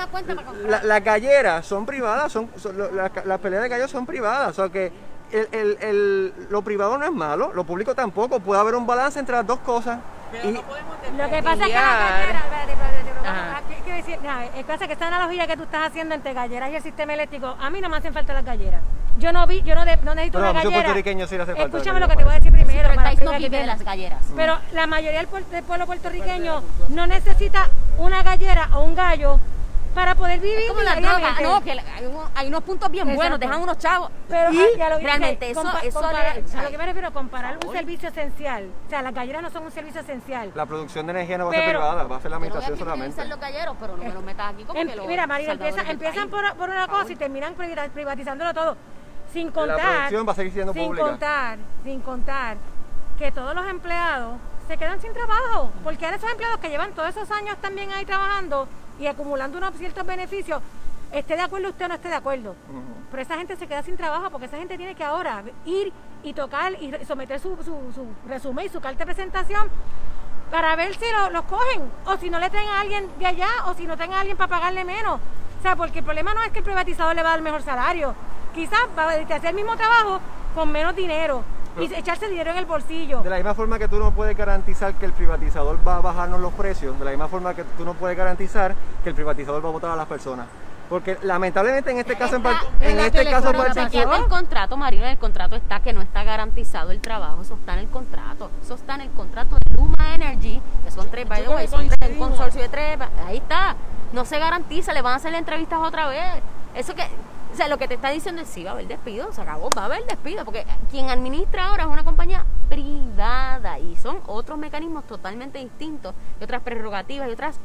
Las galleras son privadas, son, son- las peleas de gallos son privadas. O sea que el, el- el- lo privado no es malo, lo público tampoco. Puede haber un balance entre las dos cosas. Pero Y- no podemos Lo que pasa es que la gallera, espérate, espérate, aquí quiero decir, nada, es que pasa que esta analogía que tú estás haciendo entre galleras y el sistema eléctrico, a mí no me hacen falta las galleras. Yo no vi, yo no, de- no necesito Pero una gallera. sí le hace falta Escúchame lo que te voy a decir Sí, primero. pero el para no vive de que- las galleras. Pero la mayoría del, del pueblo puertorriqueño no necesita una gallera o un gallo para poder vivir. Es como la droga, no, que la- hay, unos, hay unos puntos bien Exacto. buenos, dejan unos chavos. Pero y ah, ya lo realmente eso, compa- eso comparar- le- a lo que me refiero, comparar un servicio esencial. O sea, las galleras no son un servicio esencial. La producción de energía no va a ser Pero- privada, va a ser la no administración criminalizar solamente. los galleros, pero no me lo metas aquí como Em- que lo mira, Marina, salvadores empieza- empiezan por, por una cosa y terminan privati- privatizándolo todo. Sin La contar, producción va a seguir siendo sin pública. contar, sin contar que todos los empleados se quedan sin trabajo, porque ahora esos empleados que llevan todos esos años también ahí trabajando y acumulando unos ciertos beneficios, esté de acuerdo usted o no esté de acuerdo. Pero esa gente se queda sin trabajo porque esa gente tiene que ahora ir y tocar y someter su, su, su resumen y su carta de presentación para ver si lo- los cogen o si no le traen a alguien de allá o si no traen a alguien para pagarle menos. O sea, porque el problema no es que el privatizador le va a dar mejor salario. Quizás va a hacer el mismo trabajo con menos dinero y echarse dinero en el bolsillo. De la misma forma que tú no puedes garantizar que el privatizador va a bajarnos los precios, de la misma forma que tú no puedes garantizar que el privatizador va a votar a las personas. Porque lamentablemente en este caso en, par- Está- en la este caso Chequeate el contrato, Marino, en el contrato está que no está garantizado el trabajo, eso está en el contrato, eso está en el contrato de Luma Energy, que son tres, by the way, son tres, un coincidimos. consorcio de tres, ahí está, no se garantiza, le van a hacer entrevistas otra vez, eso que, sea, lo que te está diciendo es sí, va a haber despido, se acabó, va a haber despido, porque quien administra ahora es una compañía privada y son otros mecanismos totalmente distintos y otras prerrogativas y otras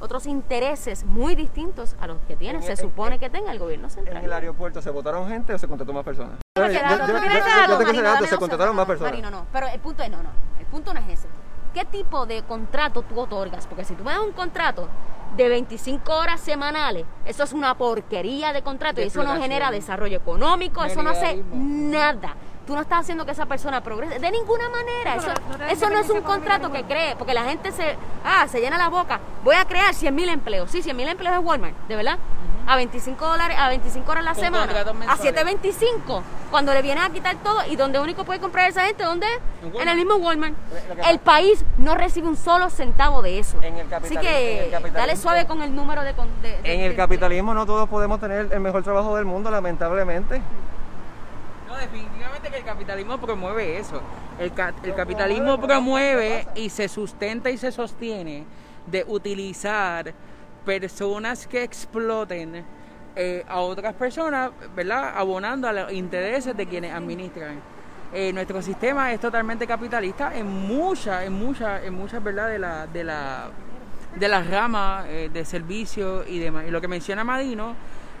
otros intereses muy distintos a los que tiene, En se supone en- que tenga el gobierno En central. el aeropuerto se votaron gente o se contrató más personas. Yo, yo- yo- se contrataron más personas. Marino, no, pero el punto es no, no. El punto no es ese. ¿Qué tipo de contrato tú otorgas? Porque si tú me das un contrato de 25 horas semanales, eso es una porquería de contrato De y eso no genera desarrollo económico, eso no hace nada. Tú no estás haciendo que esa persona progrese de ninguna manera. Eso, no eso no es un contrato que cree, porque la gente se, ah, se llena la boca. Voy a crear 100 mil empleos. Sí, 100 mil empleos en Walmart, de verdad. A 25 dólares, a 25 horas la Con semana. A mensuales. 7.25. Cuando le vienen a quitar todo y donde único puede comprar esa gente, ¿dónde? En el mismo Walmart. El país no recibe un solo centavo de eso. En el Así en que el dale suave con el número de... con- de- de- En el de- capitalismo no todos podemos tener el mejor trabajo del mundo, lamentablemente. No, definitivamente que el capitalismo promueve eso. El, ca- el capitalismo promueve y se sustenta y se sostiene de utilizar personas que exploten eh, a otras personas, ¿verdad? Abonando a los intereses de quienes administran. Eh, nuestro sistema es totalmente capitalista en muchas, en muchas, en muchas, ¿verdad? De la, de la, de las ramas eh, de servicio y demás. Y lo que menciona Madino,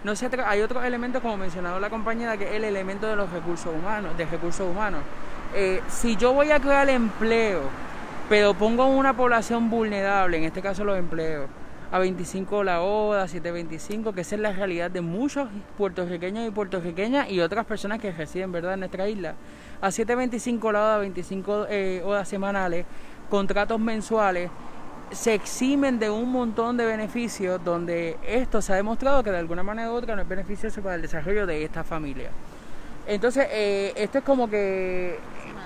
no se hay otros elementos como mencionado la compañera que es el elemento de los recursos humanos, de recursos humanos. Si yo voy a crear empleo, pero pongo una población vulnerable, en este caso los empleos, a 25 la hora, 7.25, que esa es la realidad de muchos puertorriqueños y puertorriqueñas y otras personas que residen ¿verdad? en nuestra isla. A 7.25 la hora, 25 eh, horas semanales, contratos mensuales, se eximen de un montón de beneficios donde esto se ha demostrado que de alguna manera u otra no es beneficioso para el desarrollo de esta familia. Entonces, eh, esto es como que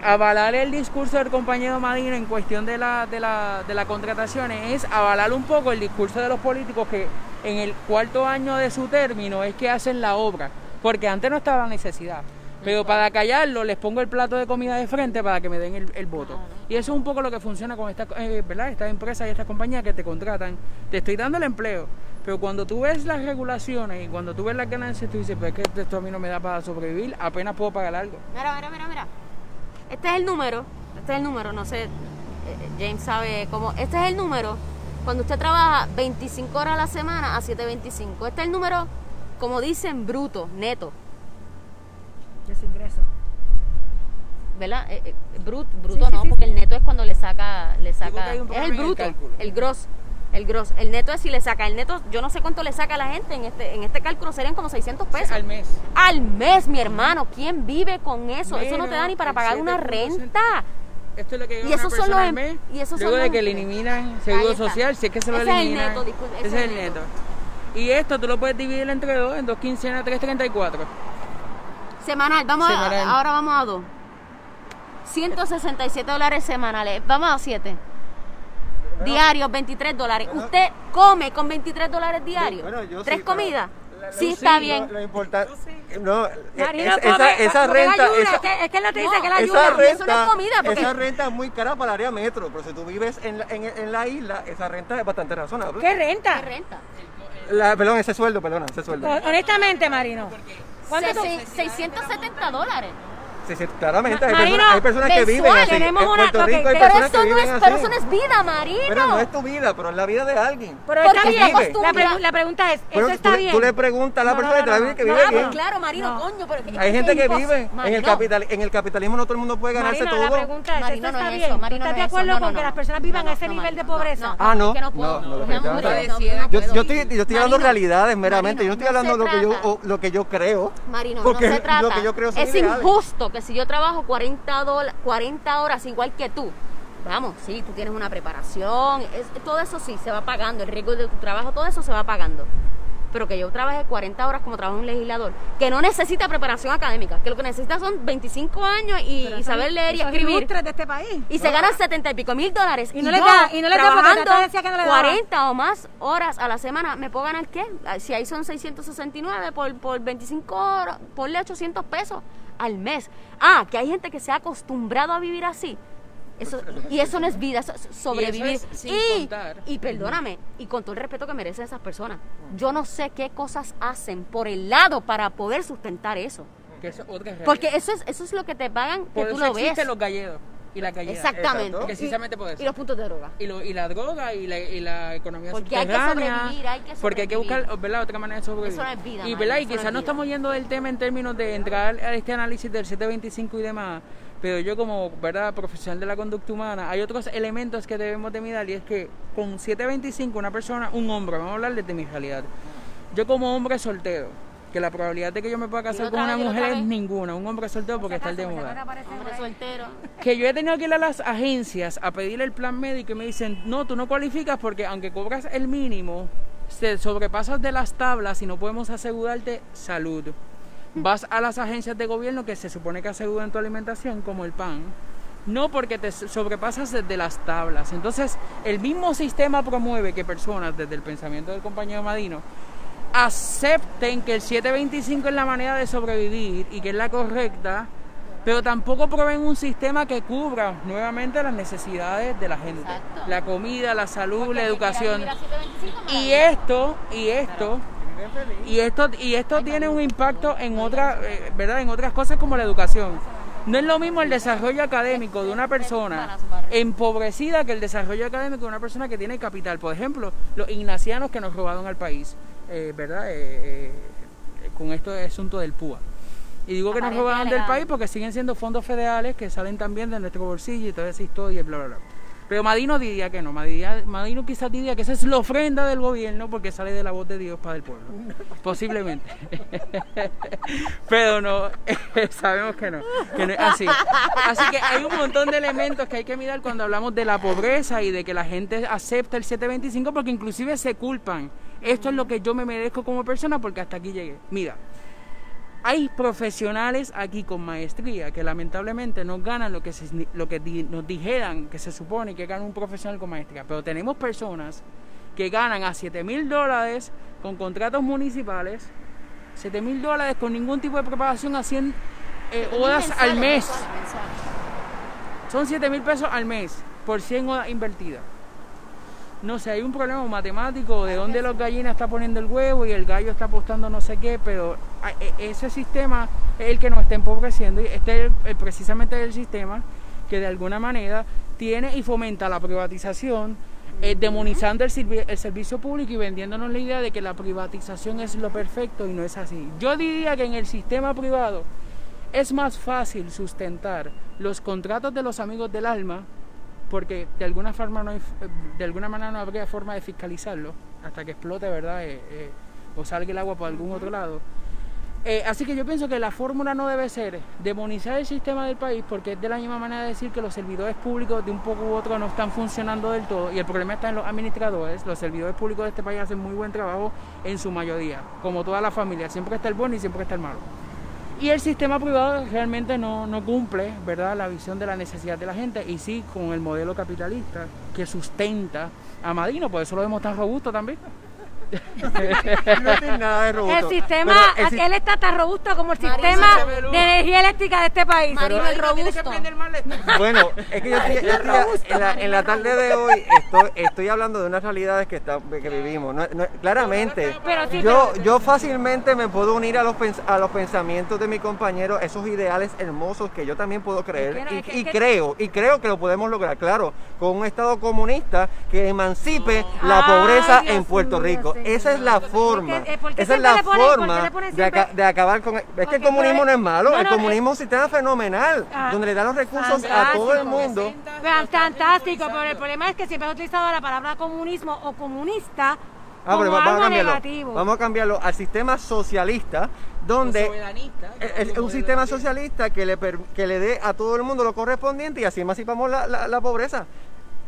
avalar el discurso del compañero Madina en cuestión de la, de la, de la contratación es avalar un poco el discurso de los políticos que en el cuarto año de su término es que hacen la obra, porque antes no estaba la necesidad. Pero para callarlo les pongo el plato de comida de frente para que me den el, el voto. Y eso es un poco lo que funciona con esta, eh, ¿verdad? estas empresas y estas compañías que te contratan. Te estoy dando el empleo, pero cuando tú ves las regulaciones y cuando tú ves las ganancias, tú dices, pues es que esto a mí no me da para sobrevivir, apenas puedo pagar algo. Mira, mira, mira, mira. Este es el número. Este es el número. No sé, eh, James sabe cómo. Este es el número. Cuando usted trabaja 25 horas a la semana a 7.25. Este es el número, como dicen, bruto, neto. De su ingreso. ¿Verdad? Eh, eh, brut- bruto Sí, sí, no, sí, porque sí. el neto es cuando le saca. Le saca es el el bruto, cálculo. el gross. El gross. El neto es si le saca. El neto, yo no sé cuánto le saca a la gente. En este, en este cálculo serían como 600 pesos. Al mes. Al mes, mi hermano. ¿Quién vive con eso? eso no te da ni para pagar una 7.5. renta. Esto es lo que Y esos una son los al mes, y esos luego son de que le eliminan seguro social, si es que se lo Ese es el eliminan. neto, ese es el neto. Y esto tú lo puedes dividir entre dos, en dos quincenas, 334. Semanal, vamos Semanal. A, ahora vamos a dos. 167 dólares semanales. Vamos a siete. Diarios, 23 dólares. Bueno. ¿Usted come con 23 dólares diarios? Bueno, yo ¿Tres sí, comidas? La- sí, la- está lo- bien. Lo, importante. No, Marino es- come, esa, esa renta. ayuda, esa- es, que, es que no te dice No, que la ayuda. renta- eso no es comida, porque- esa renta es muy cara para el área metro, pero si tú vives en la, en, en la isla, esa renta es bastante razonable. ¿Qué renta? ¿Qué renta? La- perdón, ese sueldo, perdona, ese sueldo. Ho- Honestamente, Marino. ¿Cuánto tú? Se- se- 670 dólares. Sí, sí, claramente, hay, Marino, personas, hay personas que viven así. tenemos en una- Puerto ok, Rico hay pero personas eso, que no viven es, así. pero eso no es vida, Marino. Pero no es tu vida, pero es la vida de alguien. Pero está bien. La, pregu- la pregunta es, Pero ¿eso tú, está le- bien? tú le preguntas a la persona no, que te no, vive, que vive Ah, bien. pues claro, Marino, No. coño. Pero es Hay gente que vive. En el, capital, en el capitalismo no todo el mundo puede ganarse Marino, la todo. pregunta es, Marino, ¿eso no está es bien? ¿Tú estás de acuerdo con que las personas vivan ese nivel de pobreza? Ah, no. Yo, estoy, yo estoy hablando realidades meramente. yo no estoy hablando no lo que, yo, trata. o lo que yo creo. Marino, porque no se trata. lo que yo creo son es ideales. injusto que si yo trabajo 40, dola- 40 horas igual que tú, vamos, sí, tú tienes una preparación, es- todo eso sí, se va pagando, el riesgo de tu trabajo, todo eso se va pagando. Pero que yo trabaje 40 horas como trabaja un legislador, que no necesita preparación académica, que lo que necesita son 25 años y, saber leer y escribir. de este país. Y se ganan 70 y pico mil dólares. Y no le yo, da- y no le da porque trabajando Tata decía que no le daba. 40 o más horas a la semana, ¿me puedo ganar qué? Ah, Si ahí son 669 por, por 25 horas, ponle 800 pesos al mes. Ah, que hay gente que se ha acostumbrado a vivir así. Eso, y eso no es vida, eso es sobrevivir. Y eso es sin y, y perdóname, y con todo el respeto que merecen esas personas, yo no sé qué cosas hacen por el lado para poder sustentar eso. Que. Porque eso es, eso es lo que te pagan, que tú eso lo ves. los y la galleda. Exactamente. Exacto. Precisamente por eso. Y los puntos de droga. Y, lo- y la droga y la, y la economía Porque hay que sobrevivir, hay que porque hay que sobrevivir. buscar ¿verdad? otra manera de sobrevivir Eso no es vida, y, ¿verdad? y eso no es quizás no estamos yendo del tema en términos de entrar a este análisis del 725 y demás pero yo como verdad profesional de la conducta humana hay otros elementos que debemos de mirar y es que con 725 una persona un hombre vamos a hablar desde mi realidad yo como hombre soltero que la probabilidad de que yo me pueda casar con una vez, mujer es ninguna un hombre soltero porque está el de moda Hombre soltero. que yo he tenido que ir a las agencias a pedir el plan médico y me dicen, no, tú no cualificas porque aunque cobras el mínimo, te sobrepasas de las tablas y no podemos asegurarte salud. Vas a las agencias de gobierno que se supone que aseguran tu alimentación, como el PAN, no porque te sobrepasas desde las tablas. Entonces, el mismo sistema promueve que personas, desde el pensamiento del compañero Madino, acepten que el 725 es la manera de sobrevivir y que es la correcta, pero tampoco proveen un sistema que cubra nuevamente las necesidades de la gente. Exacto. La comida, la salud, la educación. Mira, 725, Y esto, y esto, y esto, y esto tiene un impacto en otras, eh, ¿verdad? En otras cosas como la educación. No es lo mismo el desarrollo académico de una persona empobrecida que el desarrollo académico de una persona que tiene capital. Por ejemplo, los ignacianos que nos robaron al país, eh, ¿verdad? Eh, eh, con esto asunto del PUA. Y digo que nos robaron del país porque siguen siendo fondos federales que salen también de nuestro bolsillo y toda esa historia y bla, bla, bla. Pero Madino diría que no, Madino, Madino quizás diría que esa es la ofrenda del gobierno porque sale de la voz de Dios para el pueblo. Posiblemente. Pero no, sabemos que no, que no es así. Así que hay un montón de elementos que hay que mirar cuando hablamos de la pobreza y de que la gente acepta el 725 porque inclusive se culpan. Esto es lo que yo me merezco como persona porque hasta aquí llegué. Mira, hay profesionales aquí con maestría que lamentablemente no ganan lo que, se- lo que di- nos dijeran que se supone que gana un profesional con maestría. Pero tenemos personas que ganan a 7 mil dólares con contratos municipales, 7 mil dólares con ningún tipo de preparación a 100 eh, horas al mes. Son 7 mil pesos al mes por 100 horas invertidas. No sé, hay un problema matemático de dónde la gallina está poniendo el huevo y el gallo está apostando no sé qué, pero a- e- ese sistema es el que nos está empobreciendo y este es el- precisamente el sistema que de alguna manera tiene y fomenta la privatización, eh, demonizando el, el servicio público y vendiéndonos la idea de que la privatización es lo perfecto y no es así. Yo diría que en el sistema privado es más fácil sustentar los contratos de los amigos del alma porque de alguna forma no hay, de alguna manera no habría forma de fiscalizarlo hasta que explote, ¿verdad? Eh, eh, o salga el agua por algún otro lado. Eh, así que yo pienso que la fórmula no debe ser demonizar el sistema del país porque es de la misma manera de decir que los servidores públicos de un poco u otro no están funcionando del todo y el problema está en los administradores. Los servidores públicos de este país hacen muy buen trabajo en su mayoría, como toda la familia. Siempre está el bueno y siempre está el malo. Y el sistema privado realmente no, no cumple, ¿verdad?, la visión de la necesidad de la gente y sí con el modelo capitalista que sustenta a Madino, por eso lo vemos tan robusto también. No tiene nada de robusto. El sistema, el si- él está tan robusto como el sistema de energía eléctrica de este país. Marino el robusto. Bueno, es que yo, estoy- yo estoy- en, la, en la tarde de hoy estoy, estoy hablando de unas realidades que, está, que vivimos. No- no- claramente, Pero sí, yo, yo fácilmente me puedo unir a los, pens- a los pensamientos de mi compañero, esos ideales hermosos que yo también puedo creer. Es que no, y, es que- y es que- creo, y creo que lo podemos lograr, claro, con un Estado comunista que emancipe la pobreza en Puerto Rico. Señor. Esa es la forma. Eh, ¿por qué Esa es siempre la forma de, acabar con... Es que el comunismo no es malo, no, el comunismo es un sistema fenomenal, Ah, donde le da los recursos a todo el mundo. Vean, Fantástico, pero el problema es que siempre ha utilizado la palabra comunismo o comunista Ah, como pero va- vamos a cambiarlo. negativo. Vamos a cambiarlo al sistema socialista, donde es es un sistema socialista que le, que le dé a todo el mundo lo correspondiente y así emancipamos la, la- la pobreza.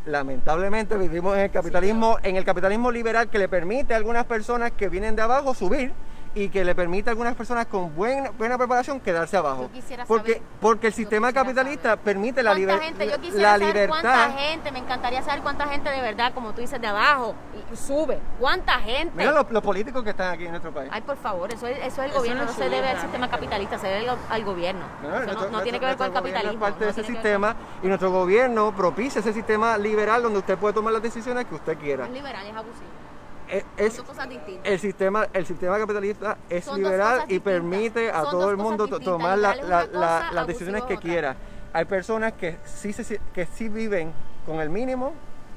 Lamentablemente vivimos en el capitalismo, en el capitalismo liberal que le permite a algunas personas que vienen de abajo subir y que le permite a algunas personas con buena, buena preparación quedarse abajo. Yo quisiera porque, saber- porque el sistema capitalista saber. permite la, ¿Cuánta liber- gente? Yo la quisiera saber libertad. cuánta gente, me encantaría saber cuánta gente de verdad, como tú dices, de abajo, y sube. ¿Cuánta gente? Mira los, los políticos que están aquí en nuestro país. Ay, por favor, eso es, eso es el Eso gobierno, no no, se debe al sistema capitalista, se debe al, al gobierno. Bueno, Eso no, nuestro- no tiene que ver con el capitalismo. Es parte de no ese sistema y nuestro gobierno propicia ese sistema liberal donde usted puede tomar las decisiones que usted quiera. Es liberal, es abusivo. Es, Son es- dos cosas distintas. el sistema el sistema capitalista es Son liberal y permite a Son todo el mundo tomar la- es las decisiones que es otra. quiera. Hay personas que sí, se- que sí viven con el mínimo,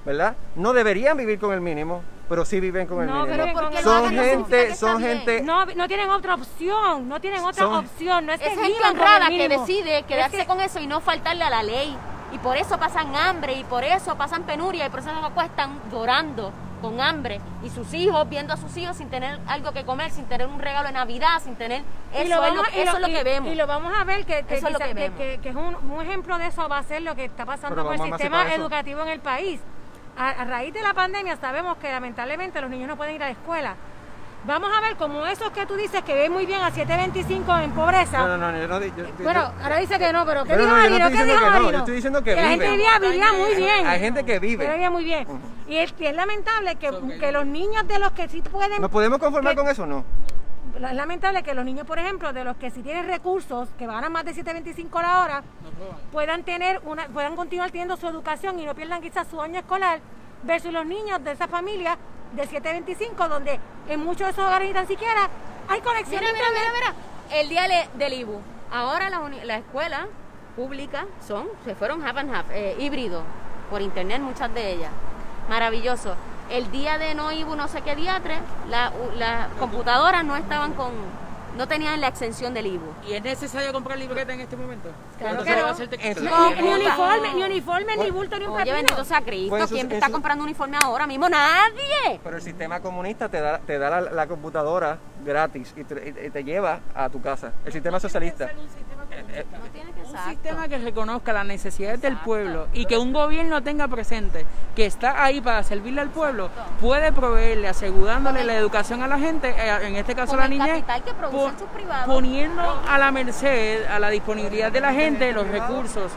¿verdad? No deberían vivir con el mínimo, pero sí viven con el No, mínimo. pero porque lo Son no que gente, está son gente No, no tienen otra opción, no tienen otra Son- opción, no es que Esa gente honrada que decide quedarse Es que- con eso y no faltarle a la ley. Y por eso pasan hambre y por eso pasan penuria y por eso se acuestan llorando con hambre y sus hijos viendo a sus hijos sin tener algo que comer, sin tener un regalo de Navidad, sin tener Y eso, lo es, lo, y eso lo- es lo que y- vemos. Y lo vamos a ver que, que, Eso es lo quizá- que que- vemos. que- que es un, un ejemplo de eso va a ser lo que está pasando con el sistema educativo en el país. A, a raíz de la pandemia sabemos que lamentablemente los niños no pueden ir a la escuela. Vamos a ver como esos que tú dices que ven muy bien a 725 en pobreza. No, no, no, yo no yo- yo- Bueno, ahora dice que no, pero ¿qué Pero dijo no, ¿Qué diciendo dijo que no, yo estoy diciendo que la gente vivía, vivía muy bien. Hay gente que vive. Pero vivía muy bien. Y es, y es lamentable que, que los niños de los que sí pueden... ¿Nos podemos conformar que- con eso o no? Es lamentable que los niños, por ejemplo, de los que sí tienen recursos, que ganan más de 7.25 la hora, puedan tener una, puedan continuar teniendo su educación y no pierdan quizás su año escolar, versus los niños de esa familia de 7.25, donde en muchos de esos hogares ni tan siquiera hay conexión Mira, mira, mira, mira. El día del IBU. Ahora las las escuelas públicas son, se fueron half and half, eh, híbrido, por internet muchas de ellas. Maravilloso. El día de no IBU, no sé qué diatre, la- las computadoras no estaban con, no tenían la exención del IBU. ¿Y es necesario comprar libreta en este momento? Claro que va no. a No, Sí, ni no. uniforme, ni uniforme, ni bulto, ni un Oye, pepino. bendito sea Cristo, Pues eso- ¿quién eso- está comprando un uniforme ahora mismo? Nadie. Pero el sistema comunista te da, te da la, la computadora gratis y te, y te lleva a tu casa. El sistema socialista. Un sistema que reconozca las necesidades del pueblo y que un gobierno tenga presente que está ahí para servirle al pueblo, puede proveerle, asegurándole la educación a la gente, eh, en este caso Con la niñez, privados. poniendo a la merced, a la disponibilidad de la gente, los recursos.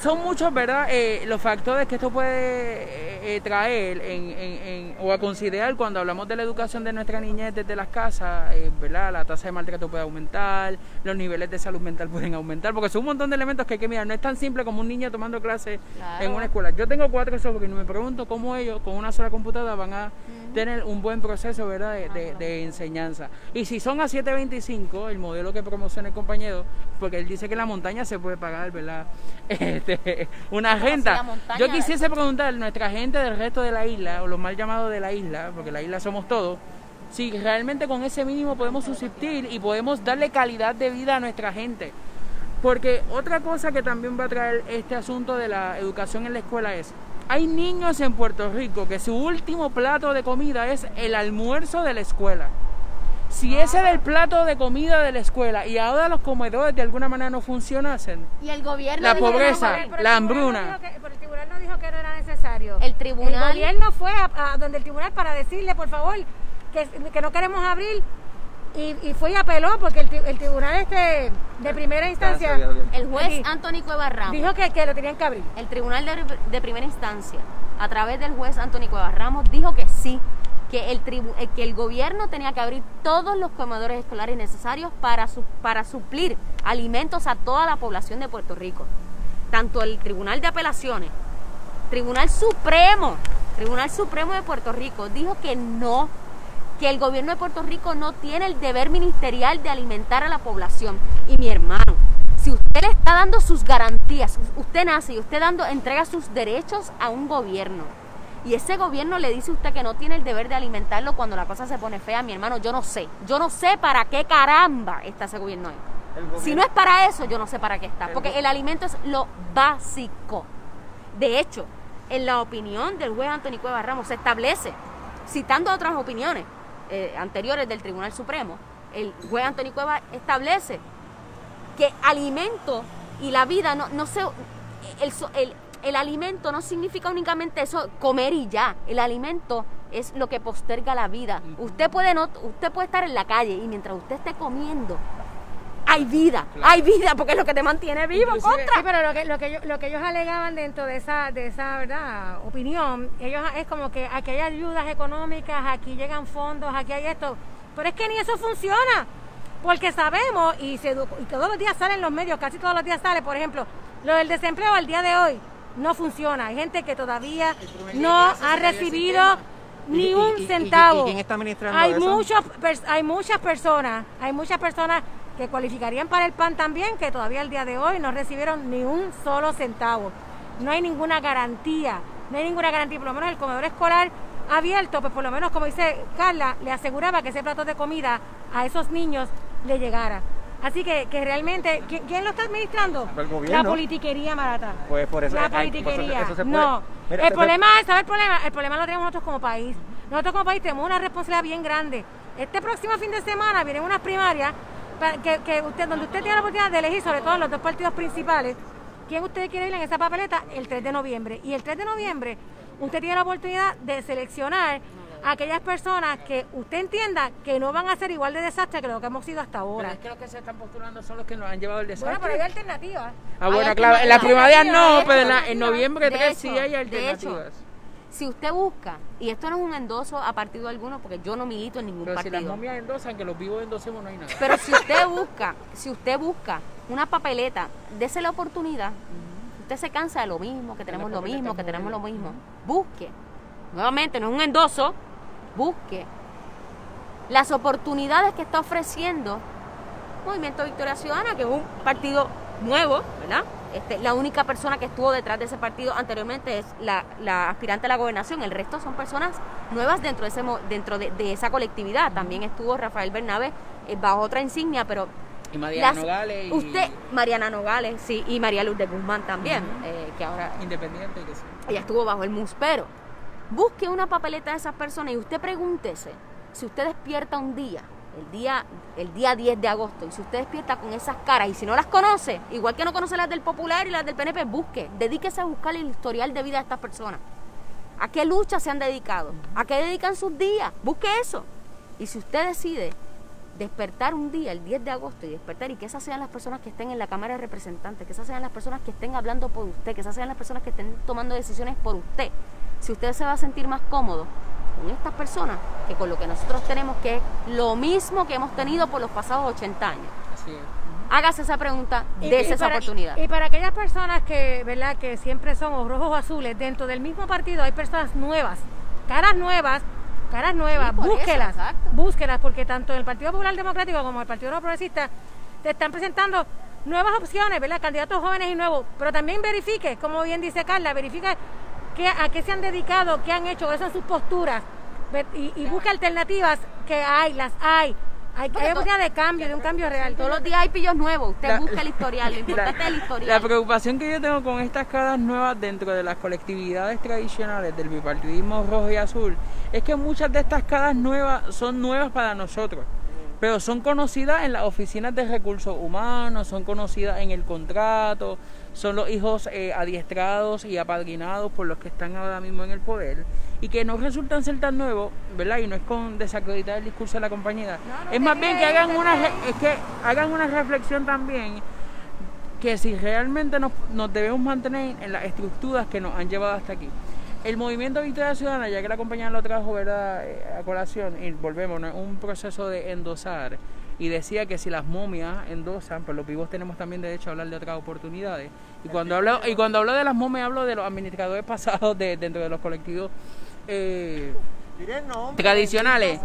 Son muchos, ¿verdad? Eh, los factores que esto puede eh, traer en, en- en- o a considerar cuando hablamos de la educación de nuestra niñez desde las casas, eh, ¿verdad? La tasa de maltrato puede aumentar, los niveles de salud mental pueden aumentar, porque son un montón de elementos que hay que mirar. No es tan simple como un niño tomando clases Claro. en una escuela. Yo tengo cuatro sobrinos y me pregunto cómo ellos con una sola computadora van a tener un buen proceso, ¿verdad? De, de- de enseñanza. Y si son a 725, el modelo que promociona el compañero, porque él dice que la montaña se puede pagar, ¿verdad? Este, una Como si Yo quisiese preguntar, nuestra gente del resto de la isla, o los mal llamados de la isla, porque la isla somos todos, si realmente con ese mínimo podemos subsistir y podemos darle calidad de vida a nuestra gente. Porque otra cosa que también va a traer este asunto de la educación en la escuela es, hay niños en Puerto Rico que su último plato de comida es el almuerzo de la escuela. Si ese era el plato de comida de la escuela y ahora los comedores de alguna manera no funcionasen, Y el gobierno La no pobreza. La no hambruna. que- pero el tribunal no dijo que no era necesario. El tribunal- El gobierno fue a, a donde el tribunal para decirle, por favor, que, que no queremos abrir. Y, y fue y apeló porque el, el tribunal este de primera instancia El juez. Anthony Cuevas Ramos. dijo que, que lo tenían que abrir. El Tribunal de, de Primera Instancia, a través del juez Anthony Cuevas Ramos, dijo que sí, que el, tribu- eh, que el gobierno tenía que abrir todos los comedores escolares necesarios para, su- para suplir alimentos a toda la población de Puerto Rico. Tanto el Tribunal de Apelaciones, Tribunal Supremo, Tribunal Supremo de Puerto Rico, dijo que no, que el gobierno de Puerto Rico no tiene el deber ministerial de alimentar a la población. Y mi hermano, si usted le está dando sus garantías, usted nace y usted dando, entrega sus derechos a un gobierno. Y ese gobierno le dice a usted que no tiene el deber de alimentarlo cuando la cosa se pone fea, mi hermano, yo no sé. Yo no sé para qué caramba está ese gobierno ahí. Gobierno- Si no es para eso, yo no sé para qué está. El Porque el alimento es lo básico. De hecho, en la opinión del juez Anthony Cuevas Ramos se establece, citando otras opiniones eh, anteriores del Tribunal Supremo, el juez Anthony Cuevas establece que alimento y la vida no, no se... El, el- el alimento no significa únicamente eso, comer y ya. El alimento es lo que posterga la vida. Usted puede no, usted puede estar en la calle y mientras usted esté comiendo, hay vida, hay vida, porque es lo que te mantiene vivo, contra. Sí, pero lo que, lo, que ellos, lo que ellos alegaban dentro de esa, de esa ¿verdad? opinión, ellos es como que aquí hay ayudas económicas, aquí llegan fondos, aquí hay esto. Pero es que ni eso funciona. Porque sabemos, y, se, y todos los días salen los medios, casi todos los días sale, por ejemplo, lo del desempleo al día de hoy no funciona. Hay gente que todavía no ha recibido ni un centavo. quién está administrando hay eso? Muchos, hay muchas personas, hay muchas personas que cualificarían para el PAN también, que todavía al día de hoy no recibieron ni un solo centavo. No hay ninguna garantía, no hay ninguna garantía, por lo menos el comedor escolar abierto, pues por lo menos como dice Carla, le aseguraba que ese plato de comida a esos niños le llegara. Así que, que realmente, ¿quién, quién lo está administrando? El gobierno. La politiquería, Marata. Pues por eso- La eso- politiquería. eso se puede- no. Mira, el problema es, ¿sabes el problema? El problema lo tenemos nosotros como país. Nosotros como país tenemos una responsabilidad bien grande. Este próximo fin de semana vienen unas primarias que, que usted, donde usted tiene la oportunidad de elegir, sobre todo en los dos partidos principales, quién usted quiere ir en esa papeleta el 3 de noviembre. Y el 3 de noviembre usted tiene la oportunidad de seleccionar a aquellas personas que usted entienda que no van a ser igual de desastre que lo que hemos sido hasta Pero ahora. es que los que se están postulando son los que nos han llevado el desastre. Bueno, pero hay alternativas. Ah, bueno, Hay claro, en alternativas. primarias no, pero en, la- en noviembre de 3 sí hecho, hay de alternativas. Si usted busca, y esto no es un endoso a partido alguno, porque yo no milito en ningún Pero si las partido. momias endosan, que los vivos endosemos, no hay nada. Pero si usted busca, si usted busca una papeleta, dese la oportunidad. Usted se cansa de lo mismo, que tenemos lo mismo, que tenemos lo mismo. Busque. Nuevamente, no es un endoso. Busque las oportunidades que está ofreciendo Movimiento Victoria Ciudadana, que es un partido nuevo, ¿verdad? Este, la única persona que estuvo detrás de ese partido anteriormente es la, la aspirante a la gobernación. El resto son personas nuevas dentro de, ese, mo- dentro de, de esa colectividad. También estuvo Rafael Bernabe eh, bajo otra insignia, pero Y Mariana las- Nogales y usted, Mariana Nogales, sí, y María Luz de Guzmán también, eh, que ahora Independiente que sí. ella estuvo bajo el muspero. Busque una papeleta de esas personas y usted pregúntese si usted despierta un día, el día, el día 10 de agosto, y si usted despierta con esas caras y si no las conoce, igual que no conoce las del Popular y las del PNP, busque, dedíquese a buscar el historial de vida de estas personas. ¿A qué lucha se han dedicado? ¿A qué dedican sus días? Busque eso. Y si usted decide despertar un día, el 10 de agosto, y despertar, y que esas sean las personas que estén en la Cámara de Representantes, que esas sean las personas que estén hablando por usted, que esas sean las personas que estén tomando decisiones por usted, si usted se va a sentir más cómodo con estas personas que con lo que nosotros tenemos, que es lo mismo que hemos tenido por los pasados 80 años. Así es. Hágase esa pregunta, dése esa para- oportunidad. Y para aquellas personas que, ¿verdad? que siempre son o rojos o azules, dentro del mismo partido hay personas nuevas, caras nuevas, caras nuevas, Sí, por búsquelas, búsquelas, porque tanto el Partido Popular Democrático como el Partido Nuevo Progresista te están presentando nuevas opciones, ¿verdad? Candidatos jóvenes y nuevos, pero también verifique, como bien dice Carla, verifique qué, a qué se han dedicado, qué han hecho, cuáles son sus posturas, y, y busca alternativas que hay, las hay. Hay, hay oportunidad de cambio, de un cambio real. Todos los días hay pillos nuevos, usted La- busca el historial, lo importante es el La historial. preocupación que yo tengo con estas caras nuevas dentro de las colectividades tradicionales del bipartidismo rojo y azul es que muchas de estas caras nuevas son nuevas para nosotros, pero son conocidas en las oficinas de recursos humanos, son conocidas en el contrato, son los hijos eh, adiestrados y apadrinados por los que están ahora mismo en el poder y que no resultan ser tan nuevos, ¿verdad? Y no es con desacreditar el discurso de la compañía. No, no, es más bien que hagan una es que hagan una reflexión también que si realmente nos, nos debemos mantener en las estructuras que nos han llevado hasta aquí. El movimiento Victoria Ciudadana, ya que la compañía lo trajo ¿verdad? Eh, a colación, y volvemos, ¿no? es un proceso de endosar, y decía que si las momias endosan, pues los vivos tenemos también derecho a hablar de otras oportunidades. Y cuando hablo, y cuando hablo de las momias, hablo de los administradores pasados de, dentro de los colectivos eh, tradicionales.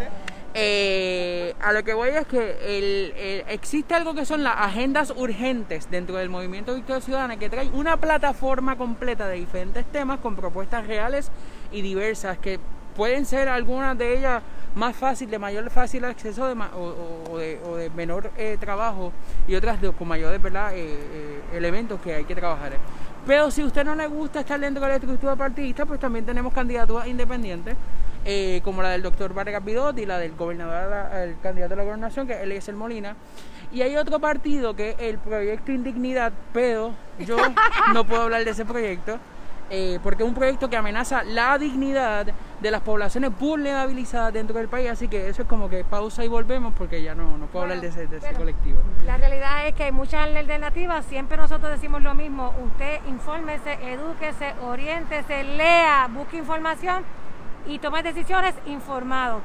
Eh, a lo que voy es que el- el- existe algo que son las agendas urgentes dentro del movimiento Victoria Ciudadana que traen una plataforma completa de diferentes temas con propuestas reales y diversas que pueden ser algunas de ellas más fácil, de mayor fácil acceso de ma- o, de, o de menor eh, trabajo y otras con mayores ¿verdad? Eh, eh, elementos que hay que trabajar. Pero si a usted no le gusta estar dentro de la estructura partidista, pues también tenemos candidaturas independientes, eh, como la del doctor Vargas Vidot y la del gobernador, la- el candidato a la gobernación, que es Eliezer Molina. Y hay otro partido que es el Proyecto Indignidad, pero yo no puedo hablar de ese proyecto. Eh, porque es un proyecto que amenaza la dignidad de las poblaciones vulnerabilizadas dentro del país, así que eso es como que pausa y volvemos porque ya no, no puedo hablar de ese, de ese Bueno, colectivo. La realidad es que hay muchas alternativas, siempre nosotros decimos lo mismo, usted infórmese, edúquese, oriéntese, lea, busque información y tome decisiones informado.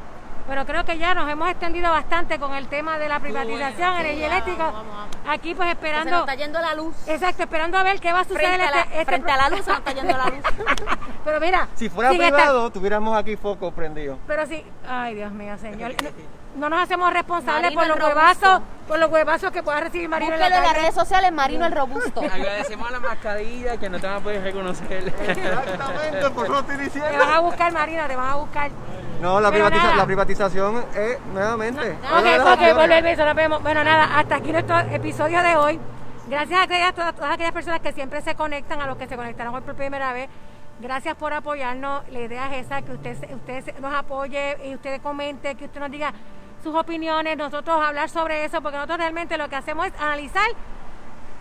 Pero creo que ya nos hemos extendido bastante con el tema de la privatización, sí, energía eléctrica. vamos, vamos. Aquí pues Que Se nos esperando, está yendo la luz. exacto, esperando a ver qué va a suceder Frente a la, este- este frente a la luz se nos está yendo la luz. Pero mira, Si fuera sin estar- privado, tuviéramos aquí focos prendidos. Pero sí, ay Dios mío, señor. No, no nos hacemos responsables Marino por los huevazos, por los huevazos que pueda recibir Marino en la Búsquelo en las redes sociales, Marino el Robusto. Agradecemos a la mascarilla que no te van a poder reconocer. Exactamente, por eso lo estoy Te diciendo. van a buscar, Marina, te van a buscar. No, la, privatiza- nada. la privatización es nuevamente. Ok, las ok, opciones. volvemos, nos vemos. Bueno, nada, hasta aquí nuestro episodio de hoy. Gracias a aquellas, todas, todas aquellas personas que siempre se conectan, a los que se conectaron hoy por primera vez. Gracias por apoyarnos. La idea es esa, que usted, usted nos apoye y usted comente, que usted nos diga sus opiniones, nosotros hablar sobre eso, porque nosotros realmente lo que hacemos es analizar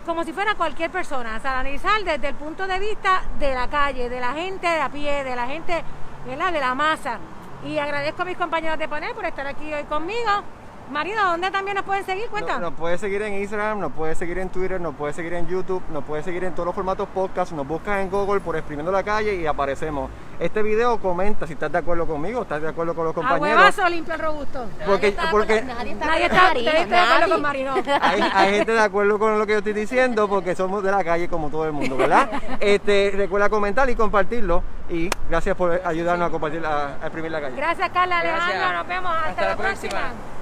como si fuera cualquier persona, o sea, analizar desde el punto de vista de la calle, de la gente de a pie, de la gente, ¿verdad? De la masa. Y agradezco a mis compañeros de panel por estar aquí hoy conmigo. Marido, ¿dónde también nos pueden seguir? Cuenta. No- Nos puede seguir en Instagram, nos puede seguir en Twitter, nos puede seguir en YouTube, nos puede seguir en todos los formatos podcast, nos buscas en Google por Exprimiendo la Calle y aparecemos. Este video comenta si estás de acuerdo conmigo, estás de acuerdo con los A compañeros. huevazo limpio el robusto. Porque- Nadie porque- nadie está Nadie de está, acuerdo con nadie está de Marino, acuerdo con. Marino. Hay, hay gente de acuerdo con lo que yo estoy diciendo porque somos de la calle como todo el mundo, ¿verdad? Este, recuerda comentar y compartirlo y gracias por ayudarnos a compartir, a, a exprimir la calle. Gracias, Carla. Alejandro. Nos vemos. Hasta, Hasta la la próxima. próxima.